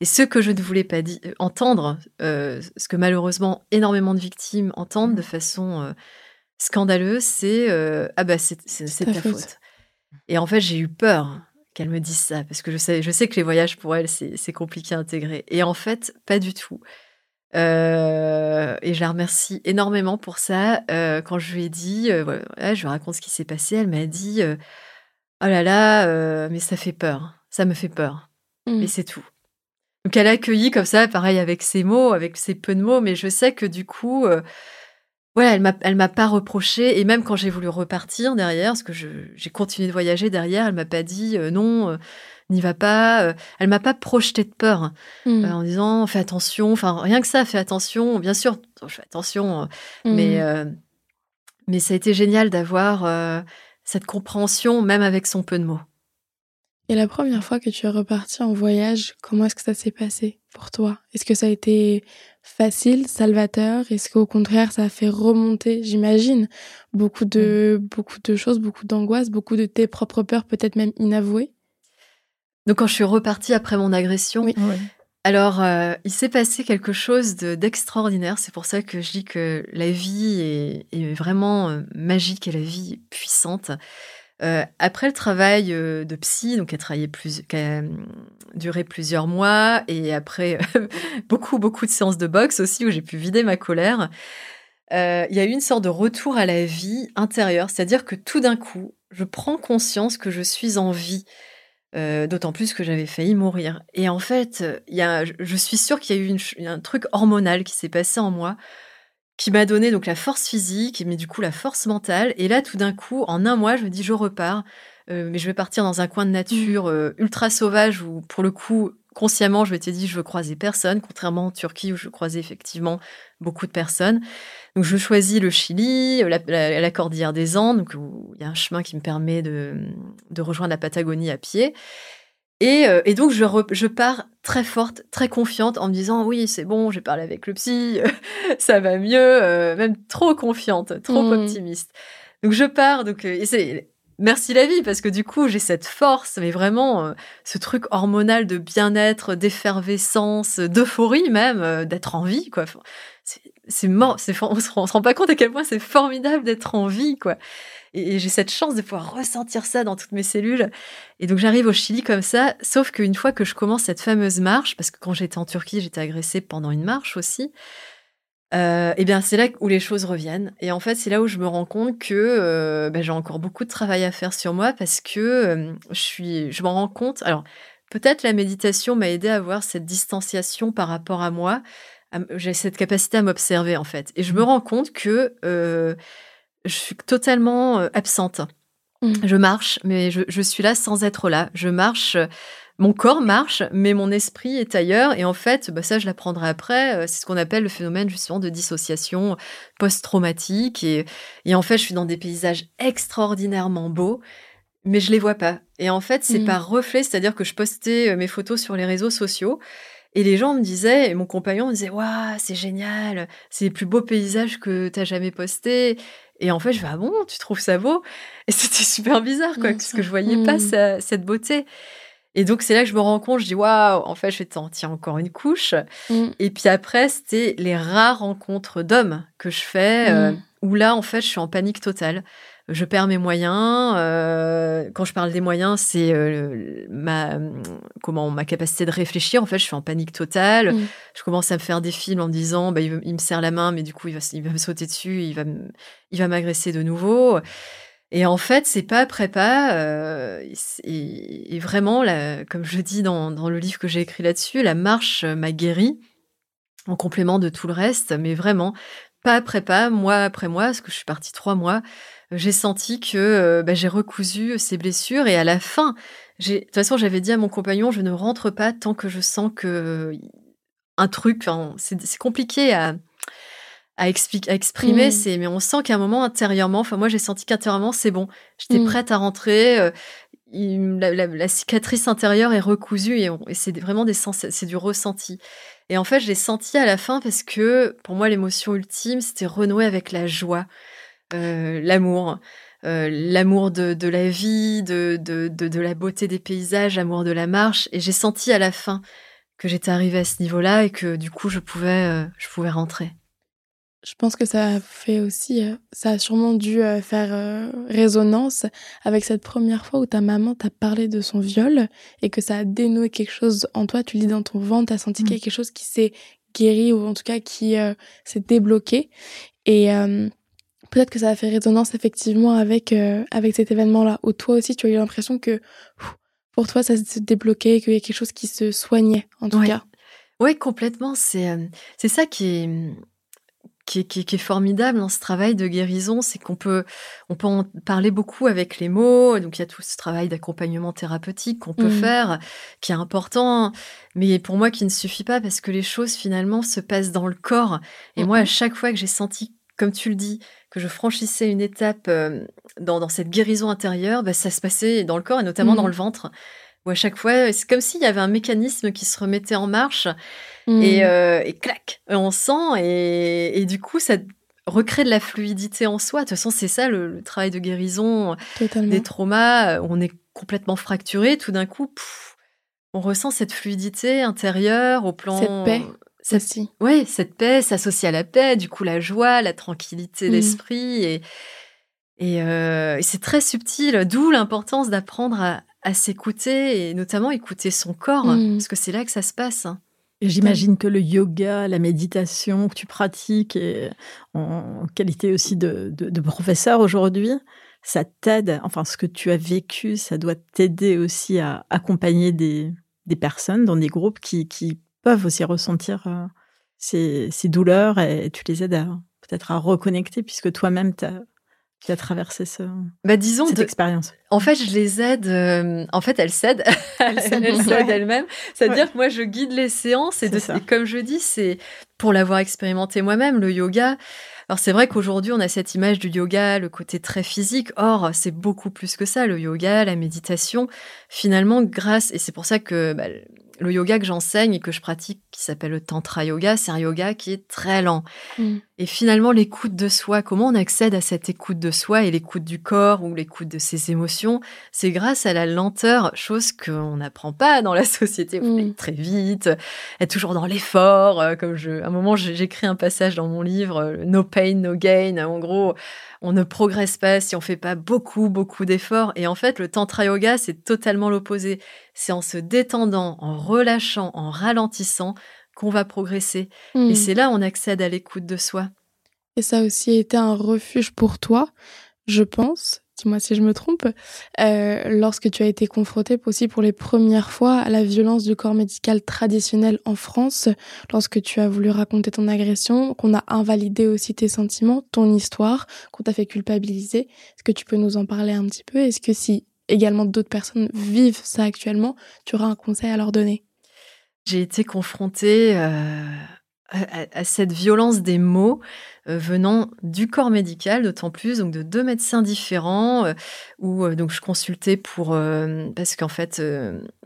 Et ce que je ne voulais pas dire, entendre, euh, ce que malheureusement énormément de victimes entendent de façon euh, scandaleuse, c'est ah bah c'est ta, faute. Et en fait, j'ai eu peur qu'elle me dise ça, parce que je sais, je sais que les voyages pour elle, c'est compliqué à intégrer. Et en fait, pas du tout. Euh, et je la remercie énormément pour ça. Euh, quand je lui ai dit, euh, je lui raconte ce qui s'est passé, elle m'a dit Oh là là, mais ça fait peur, ça me fait peur. Mais mmh. c'est tout. Donc elle a accueilli comme ça, pareil avec ses mots, avec ses peu de mots, mais je sais que du coup, voilà, elle m'a, elle m'a pas reproché. Et même quand j'ai voulu repartir derrière, parce que j'ai continué de voyager derrière, elle m'a pas dit non, n'y va pas. Euh, elle m'a pas projeté de peur mmh. en disant fais attention. Enfin, rien que ça, fais attention. Bien sûr, je fais attention, mmh. mais mais ça a été génial d'avoir cette compréhension, même avec son peu de mots. Et la première fois que tu es reparti en voyage, comment est-ce que ça s'est passé pour toi? Est-ce que ça a été facile, salvateur? Est-ce qu'au contraire, ça a fait remonter, j'imagine, beaucoup de, mm. beaucoup de choses, beaucoup d'angoisse, beaucoup de tes propres peurs, peut-être même inavouées? Donc, quand je suis repartie après mon agression, oui. alors euh, il s'est passé quelque chose d'extraordinaire. C'est pour ça que je dis que la vie est, est vraiment euh, magique et la vie est puissante. Euh, après le travail de psy, donc qui a, travaillé plus, qui a hum, duré plusieurs mois, et après beaucoup, beaucoup de séances de boxe aussi, où j'ai pu vider ma colère, euh, il y a eu une sorte de retour à la vie intérieure, c'est-à-dire que tout d'un coup, je prends conscience que je suis en vie. D'autant plus que j'avais failli mourir. Et en fait, y a, je suis sûre qu'il y a eu un truc hormonal qui s'est passé en moi qui m'a donné donc la force physique, mais du coup la force mentale. Et là, tout d'un coup, en un mois, je me dis, je repars, euh, mais je vais partir dans un coin de nature mmh. euh, ultra sauvage où, pour le coup, consciemment, je m'étais dit, je veux croiser personne, contrairement en Turquie où je croisais effectivement beaucoup de personnes. Donc, je choisis le Chili, la, la, cordillère des Andes, donc où il y a un chemin qui me permet de, de rejoindre la Patagonie à pied. Euh, et, donc, je, je, pars très forte, très confiante en me disant oui, c'est bon, j'ai parlé avec le psy, ça va mieux, euh, même trop confiante, trop mmh. optimiste. Donc, je pars. Donc, euh, c'est merci la vie parce que du coup, j'ai cette force, mais vraiment ce truc hormonal de bien-être, d'effervescence, d'euphorie même, d'être en vie, quoi. C'est mort, on se, on se rend pas compte à quel point c'est formidable d'être en vie, quoi. Et, j'ai cette chance de pouvoir ressentir ça dans toutes mes cellules. Et donc j'arrive au Chili comme ça, sauf qu'une fois que je commence cette fameuse marche, parce que quand j'étais en Turquie, j'étais agressée pendant une marche aussi, euh, et bien c'est là où les choses reviennent. Et en fait, c'est là où je me rends compte que euh, ben, j'ai encore beaucoup de travail à faire sur moi parce que euh, je suis, je m'en rends compte. Alors peut-être la méditation m'a aidé à avoir cette distanciation par rapport à moi. J'ai cette capacité à m'observer en fait, et je me mmh. rends compte que euh, je suis totalement absente. Mmh. Je marche, mais je, suis là sans être là. Je marche, mon corps marche, mais mon esprit est ailleurs. Et en fait, bah ça, je l'apprendrai après. Euh, c'est ce qu'on appelle le phénomène justement de dissociation post-traumatique. Et, et, en fait, je suis dans des paysages extraordinairement beaux, mais je les vois pas. Et en fait, c'est mmh. par reflet, c'est-à-dire que je postais euh, mes photos sur les réseaux sociaux. Et les gens me disaient, et mon compagnon me disait, waouh, c'est génial, c'est les plus beaux paysages que tu as jamais postés. Et en fait, je vais, ah bon, tu trouves ça beau? Et c'était super bizarre, quoi, parce que je voyais pas mmh. cette beauté. Et donc, c'est là que je me rends compte, je dis, waouh, en fait, je vais t'en tirer encore une couche. Mmh. Et puis après, c'était les rares rencontres d'hommes que je fais, euh, mmh. où là, en fait, je suis en panique totale je perds mes moyens. Euh, quand je parle des moyens, c'est euh, ma comment ma capacité de réfléchir. En fait, je suis en panique totale. Mm. Je commence à me faire des films en me disant, bah, il, me serre la main, mais du coup, il va, il va me sauter dessus, il va, il va m'agresser de nouveau. Et en fait, c'est pas après pas. Euh, et, vraiment, comme je dis dans, dans le livre que j'ai écrit là-dessus, la marche m'a guéri en complément de tout le reste, mais vraiment pas après pas, mois après mois, parce que je suis partie trois mois j'ai senti que euh, bah, j'ai recousu ces blessures et à la fin, de toute façon, j'avais dit à mon compagnon, je ne rentre pas tant que je sens que un truc, c'est compliqué à, à, expliquer, à exprimer, mmh. c'est mais on sent qu'à un moment intérieurement, enfin moi j'ai senti qu'intérieurement c'est bon, j'étais mmh. prête à rentrer. Euh, la, cicatrice intérieure est recousue et, et c'est vraiment des sens, c'est du ressenti. Et en fait, je l'ai senti à la fin parce que pour moi, l'émotion ultime, c'était renouer avec la joie. Euh, l'amour. Euh, l'amour de, de, la vie, de, de, de, la beauté des paysages, l'amour de la marche. Et j'ai senti à la fin que j'étais arrivée à ce niveau-là et que du coup, je pouvais, euh, je pouvais rentrer. Je pense que ça a fait aussi, ça a sûrement dû faire résonance avec cette première fois où ta maman t'a parlé de son viol et que ça a dénoué quelque chose en toi. Tu lis dans ton ventre, t'as senti mmh. qu'il y a quelque chose qui s'est guéri ou en tout cas qui s'est débloqué. Et peut-être que ça a fait résonance effectivement avec euh, avec cet événement-là, où toi aussi tu as eu l'impression que pour toi ça se débloquait, qu'il y a quelque chose qui se soignait en tout cas. Oui, complètement. C'est c'est ça qui est, qui est, formidable dans ce travail de guérison, c'est qu'on peut, on peut en parler beaucoup avec les mots. Donc, il y a tout ce travail d'accompagnement thérapeutique qu'on peut mmh. faire, qui est important, mais pour moi, qui ne suffit pas parce que les choses, finalement, se passent dans le corps. Et moi, à mmh chaque fois que j'ai senti, comme tu le dis, que je franchissais une étape euh, dans, cette guérison intérieure, bah, ça se passait dans le corps et notamment dans mmh. le ventre où à chaque fois, c'est comme s'il y avait un mécanisme qui se remettait en marche mmh. euh, et, clac, on sent et, du coup, ça recrée de la fluidité en soi. De toute façon, c'est ça le, travail de guérison des traumas. On est complètement fracturé, tout d'un coup, on ressent cette fluidité intérieure au plan. Cette paix. Cette, oui, cette paix s'associe à la paix, du coup la joie, la tranquillité mmh. d'esprit et, euh, et c'est très subtil, d'où l'importance d'apprendre à, à s'écouter et notamment écouter son corps, mmh. parce que c'est là que ça se passe. J'imagine que le yoga, la méditation que tu pratiques et en qualité aussi de, professeur aujourd'hui, ça t'aide, enfin ce que tu as vécu, ça doit t'aider aussi à accompagner des, personnes dans des groupes qui, peuvent aussi ressentir euh, ces, ces, douleurs et tu les aides peut-être à reconnecter puisque toi-même tu as qui a traversé ce, bah, disons cette expérience En fait, je les aide. Euh, en fait, elles cèdent. elles cèdent elles-mêmes. C'est-à-dire que moi, je guide les séances et, de, et comme je dis, c'est pour l'avoir expérimenté moi-même, le yoga. Alors c'est vrai qu'aujourd'hui, on a cette image du yoga, le côté très physique. Or, c'est beaucoup plus que ça, le yoga, la méditation. Finalement, grâce, et c'est pour ça que bah, le yoga que j'enseigne et que je pratique, qui s'appelle le Tantra Yoga, c'est un yoga qui est très lent. Mm. Et finalement, l'écoute de soi, comment on accède à cette écoute de soi et l'écoute du corps ou l'écoute de ses émotions, c'est grâce à la lenteur, chose qu'on n'apprend pas dans la société. On mm. très vite, être toujours dans l'effort. Euh, comme je, à un moment, j'écris un passage dans mon livre, euh, No Pain, No Gain. En gros, on ne progresse pas si on fait pas beaucoup, beaucoup d'efforts. Et en fait, le tantra yoga, c'est totalement l'opposé. C'est en se détendant, en relâchant, en ralentissant qu'on va progresser. Et hmm. c'est là on accède à l'écoute de soi. Et ça a aussi été un refuge pour toi, je pense, dis-moi si je me trompe, euh, lorsque tu as été confrontée aussi pour les premières fois à la violence du corps médical traditionnel en France, lorsque tu as voulu raconter ton agression, qu'on a invalidé aussi tes sentiments, ton histoire, qu'on t'a fait culpabiliser. Est-ce que tu peux nous en parler un petit peu? Est-ce que si également d'autres personnes vivent ça actuellement, tu auras un conseil à leur donner? J'ai été confrontée euh, à, cette violence des mots euh, venant du corps médical, d'autant plus donc de deux médecins différents euh, où euh, donc je consultais pour parce qu'en fait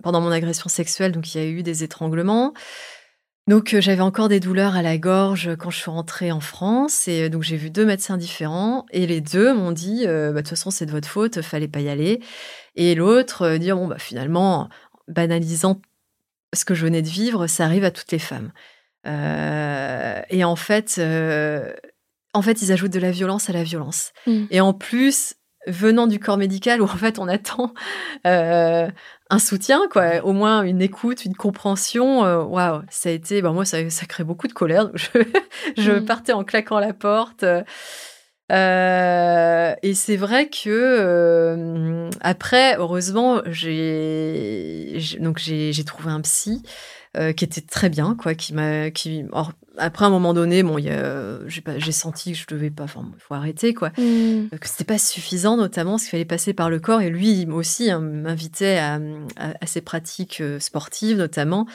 pendant mon agression sexuelle donc il y a eu des étranglements. Donc j'avais encore des douleurs à la gorge quand je suis rentrée en France et donc j'ai vu deux médecins différents et les deux m'ont dit bah, de toute façon c'est de votre faute, fallait pas y aller et l'autre dire bon bah finalement banalisant ce que je venais de vivre, ça arrive à toutes les femmes. Euh, et en fait, euh, en fait, ils ajoutent de la violence à la violence. Mm. Et en plus, venant du corps médical où en fait on attend euh, un soutien, quoi, au moins une écoute, une compréhension. Waouh, ça a été, ben moi ça, ça crée beaucoup de colère. je, je mm. partais en claquant la porte. et c'est vrai que après, heureusement, j'ai donc j'ai trouvé un psy euh, qui était très bien, quoi, qui m'a, qui, après un moment donné, bon, j'ai senti que je devais pas, enfin, il faut arrêter, quoi, mmh. euh, que c'était pas suffisant, notamment parce qu'il fallait passer par le corps, et lui aussi hein, m'invitait à, à, ses pratiques euh, sportives, notamment,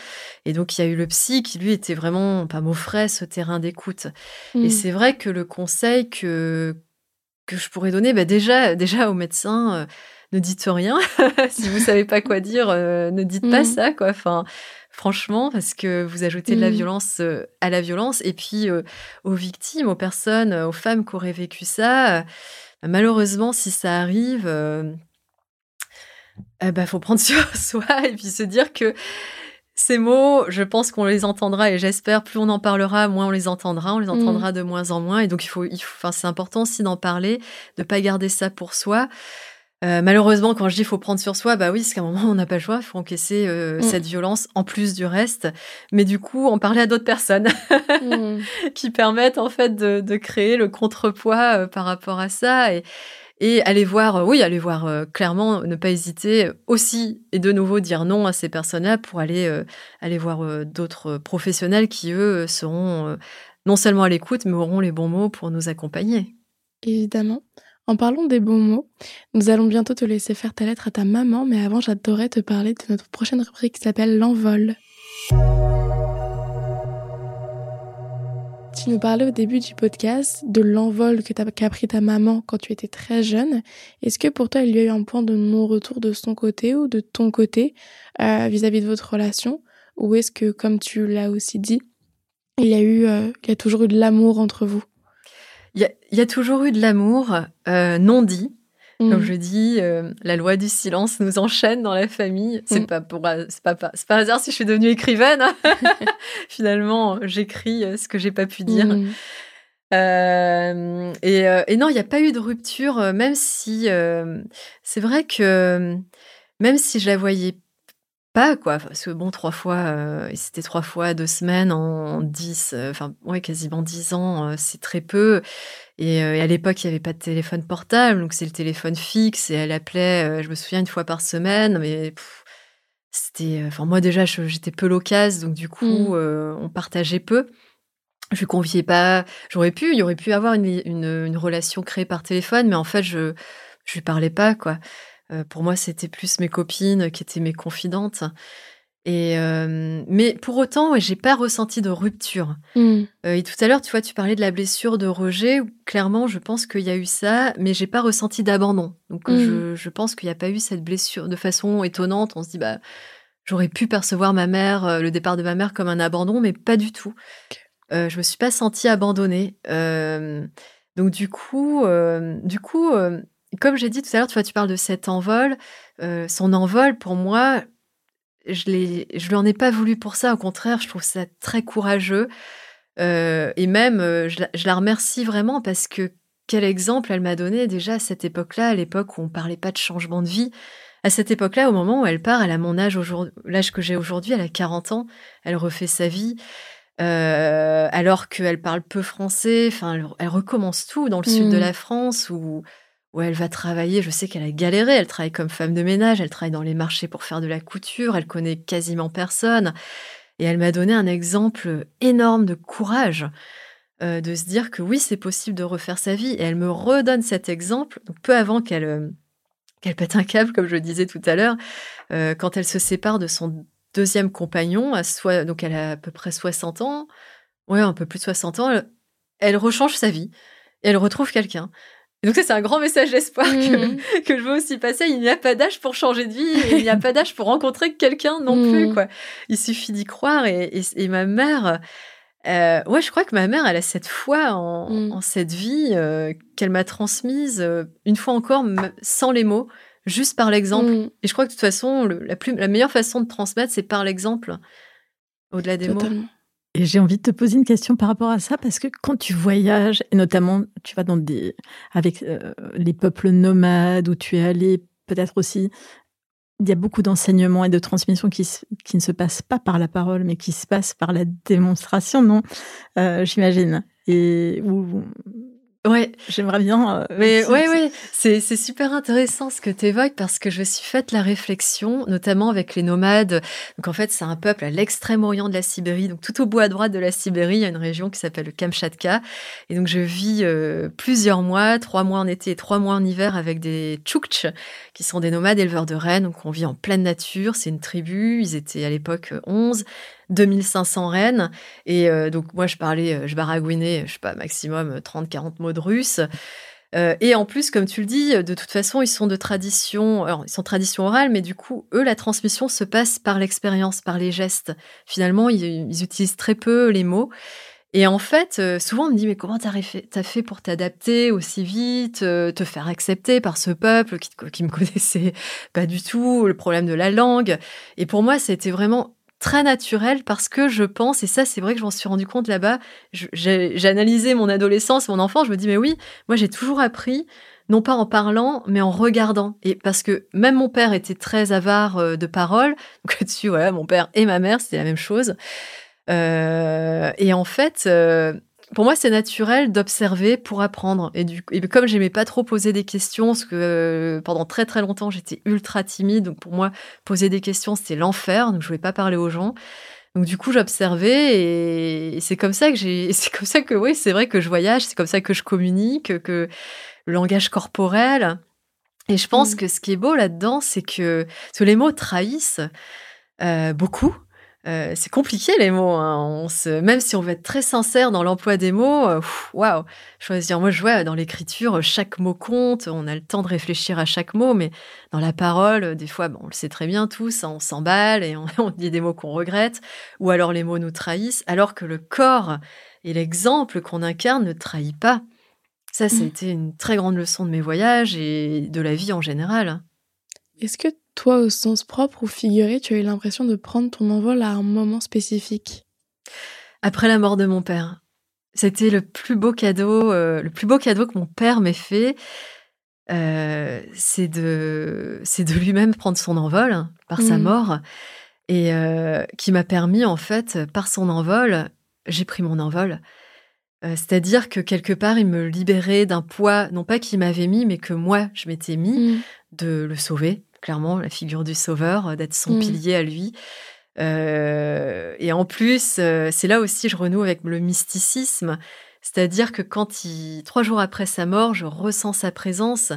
et donc il y a eu le psy qui lui était vraiment pas mot frais, ce terrain d'écoute, et mmh. c'est vrai que le conseil que que je pourrais donner, bah déjà, déjà aux médecins. Ne dites rien. si vous savez pas quoi dire, ne dites pas mmh. ça, quoi. Enfin, franchement, parce que vous ajoutez de la mmh. violence euh, à la violence. Et puis, euh, aux victimes, aux personnes, aux femmes qui auraient vécu ça, euh, malheureusement, si ça arrive, il eh ben, faut prendre sur soi et puis se dire que ces mots, je pense qu'on les entendra et j'espère plus on en parlera, moins on les entendra, on les mmh. entendra de moins en moins. Et donc, il faut, il faut c'est important aussi d'en parler, de pas garder ça pour soi. Euh, malheureusement, quand je dis faut prendre sur soi, bah oui, c'est qu'à un moment on n'a pas le choix, il faut encaisser euh, mm. cette violence en plus du reste. Mais du coup, en parler à d'autres personnes mm. qui permettent en fait de, créer le contrepoids euh, par rapport à ça. Et, et aller voir, oui, aller voir clairement, ne pas hésiter aussi et de nouveau dire non à ces personnes-là pour aller aller voir d'autres professionnels qui eux seront non seulement à l'écoute mais auront les bons mots pour nous accompagner. Évidemment. En parlant des bons mots, nous allons bientôt te laisser faire ta lettre à ta maman, mais avant, j'adorerais te parler de notre prochaine rubrique qui s'appelle L'envol. Tu nous parlais au début du podcast de l'envol que qu'a pris ta maman quand tu étais très jeune. Est-ce que pour toi, il y a eu un point de non-retour de son côté ou de ton côté euh, vis-à-vis de votre relation? Ou est-ce que, comme tu l'as aussi dit, il y a eu, euh, il y a toujours eu de l'amour entre vous? Il y, a toujours eu de l'amour euh, non dit. Comme mm. je dis, euh, la loi du silence nous enchaîne dans la famille. C'est mm. pas pour, c'est pas, c'est pas hasard si je suis devenue écrivaine. Finalement, j'écris euh, ce que j'ai pas pu dire. Mm. et, et, non, il n'y a pas eu de rupture, même si c'est vrai que même si je la voyais pas quoi. Parce que bon trois fois euh, c'était trois fois deux semaines en dix euh, enfin ouais quasiment dix ans euh, c'est très peu. Et, à l'époque il y avait pas de téléphone portable donc c'est le téléphone fixe et elle appelait je me souviens une fois par semaine mais c'était enfin moi déjà j'étais peu loquace donc du coup mmh. on partageait peu. Je lui conviais pas. J'aurais pu il y aurait pu avoir une, une, une relation créée par téléphone mais en fait je je lui parlais pas quoi euh, pour moi, c'était plus mes copines qui étaient mes confidentes. Et euh, mais pour autant, j'ai pas ressenti de rupture. Hmm. Euh, et tout à l'heure, tu vois, tu parlais de la blessure de Roger. clairement, je pense qu'il y a eu ça, mais j'ai pas ressenti d'abandon. Donc, hmm. je, pense qu'il n'y a pas eu cette blessure de façon étonnante. On se dit, bah, j'aurais pu percevoir ma mère, le départ de ma mère, comme un abandon, mais pas du tout. je me suis pas sentie abandonnée. donc, du coup, du coup comme j'ai dit tout à l'heure, tu vois, tu parles de cet envol. Euh, son envol, pour moi, je ne lui en ai pas voulu pour ça. Au contraire, je trouve ça très courageux. Euh, et même, euh, je la, remercie vraiment parce que quel exemple elle m'a donné déjà à cette époque-là, à l'époque où on parlait pas de changement de vie. À cette époque-là, au moment où elle part, elle a mon âge l'âge que j'ai aujourd'hui, elle a 40 ans, elle refait sa vie. alors qu'elle parle peu français, enfin, elle, elle, recommence tout dans le sud de mmh. la France où où elle va travailler. Je sais qu'elle a galéré. Elle travaille comme femme de ménage, elle travaille dans les marchés pour faire de la couture, elle connaît quasiment personne. Et elle m'a donné un exemple énorme de courage, euh, de se dire que oui, c'est possible de refaire sa vie. Et elle me redonne cet exemple, peu avant qu'elle euh, qu'elle pète un câble, comme je le disais tout à l'heure, euh, quand elle se sépare de son deuxième compagnon, à soi, donc elle a à peu près 60 ans, ouais, un peu plus de 60 ans, elle, rechange sa vie elle retrouve quelqu'un donc ça, c'est un grand message d'espoir que, mmh. que, je veux aussi passer. Il n'y a pas d'âge pour changer de vie, il n'y a pas d'âge pour rencontrer quelqu'un non plus. Mmh. Quoi. Il suffit d'y croire. Et, et, ma mère, euh, ouais, je crois que ma mère, elle a cette foi en, mmh. en cette vie euh, qu'elle m'a transmise, euh, une fois encore, sans les mots, juste par l'exemple. Et je crois que de toute façon, la, plus, la meilleure façon de transmettre, c'est par l'exemple, au-delà des mots. Et j'ai envie de te poser une question par rapport à ça, parce que quand tu voyages, et notamment tu vas avec euh, les peuples nomades où tu es allé, peut-être aussi, il y a beaucoup d'enseignements et de transmissions qui, qui ne se passent pas par la parole, mais qui se passent par la démonstration, non? Euh, J'imagine. Et où Ouais, j'aimerais bien. Euh, mais ouais, ouais, c'est c'est super intéressant ce que tu évoques parce que je me suis faite la réflexion, notamment avec les nomades. Donc en fait, c'est un peuple à l'extrême orient de la Sibérie, donc tout au bout à droite de la Sibérie, il y a une région qui s'appelle le Kamchatka. Et donc je vis euh, plusieurs mois, trois mois en été et trois mois en hiver avec des Tchoukch, qui sont des nomades éleveurs de rennes. Donc on vit en pleine nature. C'est une tribu. Ils étaient à l'époque 11. 2500 rennes. Et euh, donc, moi, je parlais, euh, je baragouinais, je sais pas, maximum 30-40 mots de russe. Euh, et en plus, comme tu le dis, de toute façon, ils sont de tradition, alors, ils sont tradition orale, mais du coup, eux, la transmission se passe par l'expérience, par les gestes. Finalement, ils, utilisent très peu les mots. Et en fait, souvent on me dit mais comment t'as fait, fait pour t'adapter aussi vite, te faire accepter par ce peuple qui, qui me connaissait pas du tout, le problème de la langue? Et pour moi, c'était vraiment très naturel parce que je pense, et ça c'est vrai que je m'en suis rendu compte là-bas, j'ai analysé mon adolescence, mon enfance, je me dis mais oui, moi j'ai toujours appris, non pas en parlant, mais en regardant. Et parce que même mon père était très avare euh, de paroles, donc là-dessus, voilà, mon père et ma mère, c'était la même chose. Euh, et en fait, euh, pour moi, c'est naturel d'observer pour apprendre. Et, du, et comme j'aimais pas trop poser des questions, parce que euh, pendant très très longtemps, j'étais ultra timide. Donc pour moi, poser des questions, c'était l'enfer. Donc je voulais pas parler aux gens. Donc du coup, j'observais et, c'est comme ça que j'ai, c'est comme ça que oui, c'est vrai que je voyage, c'est comme ça que je communique, que le langage corporel. Et je pense mmh. que ce qui est beau là-dedans, c'est que, que les mots trahissent euh, beaucoup. Euh, c'est compliqué les mots. Hein. On se, même si on veut être très sincère dans l'emploi des mots, euh, waouh, choisir. Moi, je vois dans l'écriture, chaque mot compte. On a le temps de réfléchir à chaque mot, mais dans la parole, des fois, bon, on le sait très bien tous, hein, on s'emballe et on, on, dit des mots qu'on regrette, ou alors les mots nous trahissent, alors que le corps et l'exemple qu'on incarne ne trahit pas. Ça, c'était mmh. une très grande leçon de mes voyages et de la vie en général. Est-ce que toi, au sens propre ou figuré, tu as eu l'impression de prendre ton envol à un moment spécifique? Après la mort de mon père. C'était le plus beau cadeau, euh, le plus beau cadeau que mon père m'ait fait. Euh, c'est de, c'est de lui-même prendre son envol par sa mmh. mort et euh, qui m'a permis en fait, par son envol, j'ai pris mon envol. C'est-à-dire que quelque part, il me libérait d'un poids, non pas qu'il m'avait mis, mais que moi, je m'étais mis, mmh. de le sauver, clairement, la figure du sauveur, euh, d'être son mmh. pilier à lui. Euh, et en plus, euh, c'est là aussi je renoue avec le mysticisme, c'est-à-dire que quand il, trois jours après sa mort, je ressens sa présence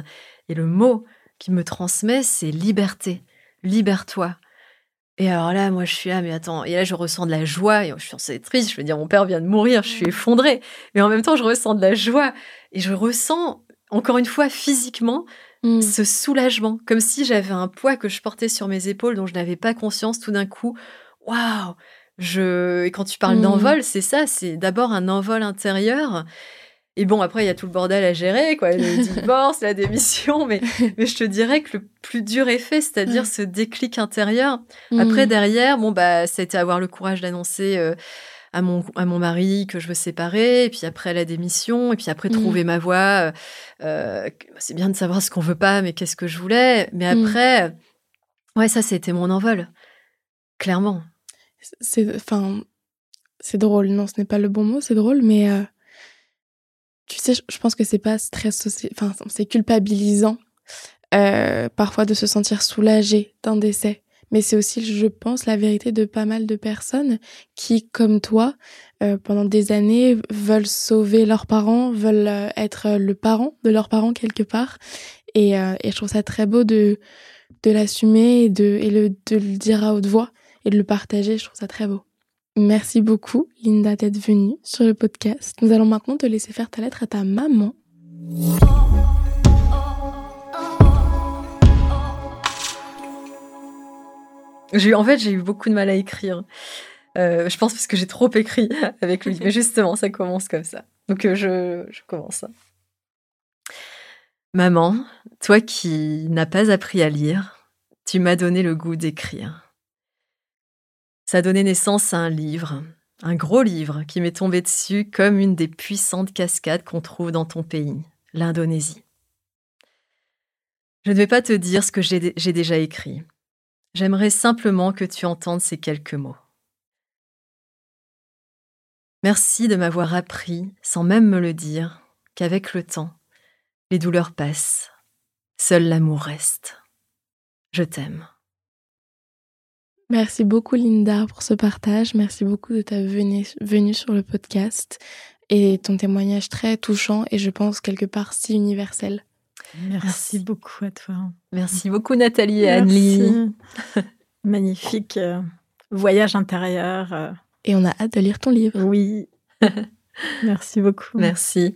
et le mot qui me transmet, c'est liberté, libère-toi. Et alors là, moi, je suis là, mais attends, et là, je ressens de la joie, et je suis assez triste, je veux dire, mon père vient de mourir, je suis effondrée, mais en même temps, je ressens de la joie, et je ressens, encore une fois, physiquement, Mmh. ce soulagement, comme si j'avais un poids que je portais sur mes épaules dont je n'avais pas conscience tout d'un coup. Waouh je... Et quand tu parles mmh. d'envol, c'est ça, c'est d'abord un envol intérieur. Et bon, après, il y a tout le bordel à gérer, quoi, le divorce, la démission, mais, mais je te dirais que le plus dur est fait, c'est-à-dire ce déclic intérieur. Après, derrière, bon, bah, c'était avoir le courage d'annoncer euh, à mon, à mon mari que je veux séparer, et puis après la démission, et puis après mmh. trouver ma voie. Euh, euh, c'est bien de savoir ce qu'on veut pas, mais qu'est-ce que je voulais. Mais mmh. après, ouais, ça, c'était mon envol. Clairement. C'est, enfin, c'est drôle. Non, ce n'est pas le bon mot, c'est drôle, mais euh, tu sais, je pense que c'est pas stress, enfin, c'est culpabilisant. parfois de se sentir soulagé d'un décès mais c'est aussi, je pense, la vérité de pas mal de personnes qui, comme toi, euh, pendant des années, veulent sauver leurs parents, veulent euh, être le parent de leurs parents quelque part. Et, euh, et je trouve ça très beau de, de l'assumer et, de, et le, de le dire à haute voix et de le partager. Je trouve ça très beau. Merci beaucoup, Linda, d'être venue sur le podcast. Nous allons maintenant te laisser faire ta lettre à ta maman. En fait, j'ai eu beaucoup de mal à écrire. Euh, je pense parce que j'ai trop écrit avec lui. Mais justement, ça commence comme ça. Donc, euh, je, je commence. Maman, toi qui n'as pas appris à lire, tu m'as donné le goût d'écrire. Ça a donné naissance à un livre, un gros livre qui m'est tombé dessus comme une des puissantes cascades qu'on trouve dans ton pays, l'Indonésie. Je ne vais pas te dire ce que j'ai déjà écrit. J'aimerais simplement que tu entendes ces quelques mots. Merci de m'avoir appris, sans même me le dire, qu'avec le temps, les douleurs passent, seul l'amour reste. Je t'aime. Merci beaucoup Linda pour ce partage, merci beaucoup de ta venue, venue sur le podcast et ton témoignage très touchant et je pense quelque part si universel. Merci, beaucoup à toi. Merci beaucoup Nathalie et Anne-Lee. Magnifique euh, voyage intérieur. Euh. Et on a hâte de lire ton livre. Oui. Merci beaucoup. Merci.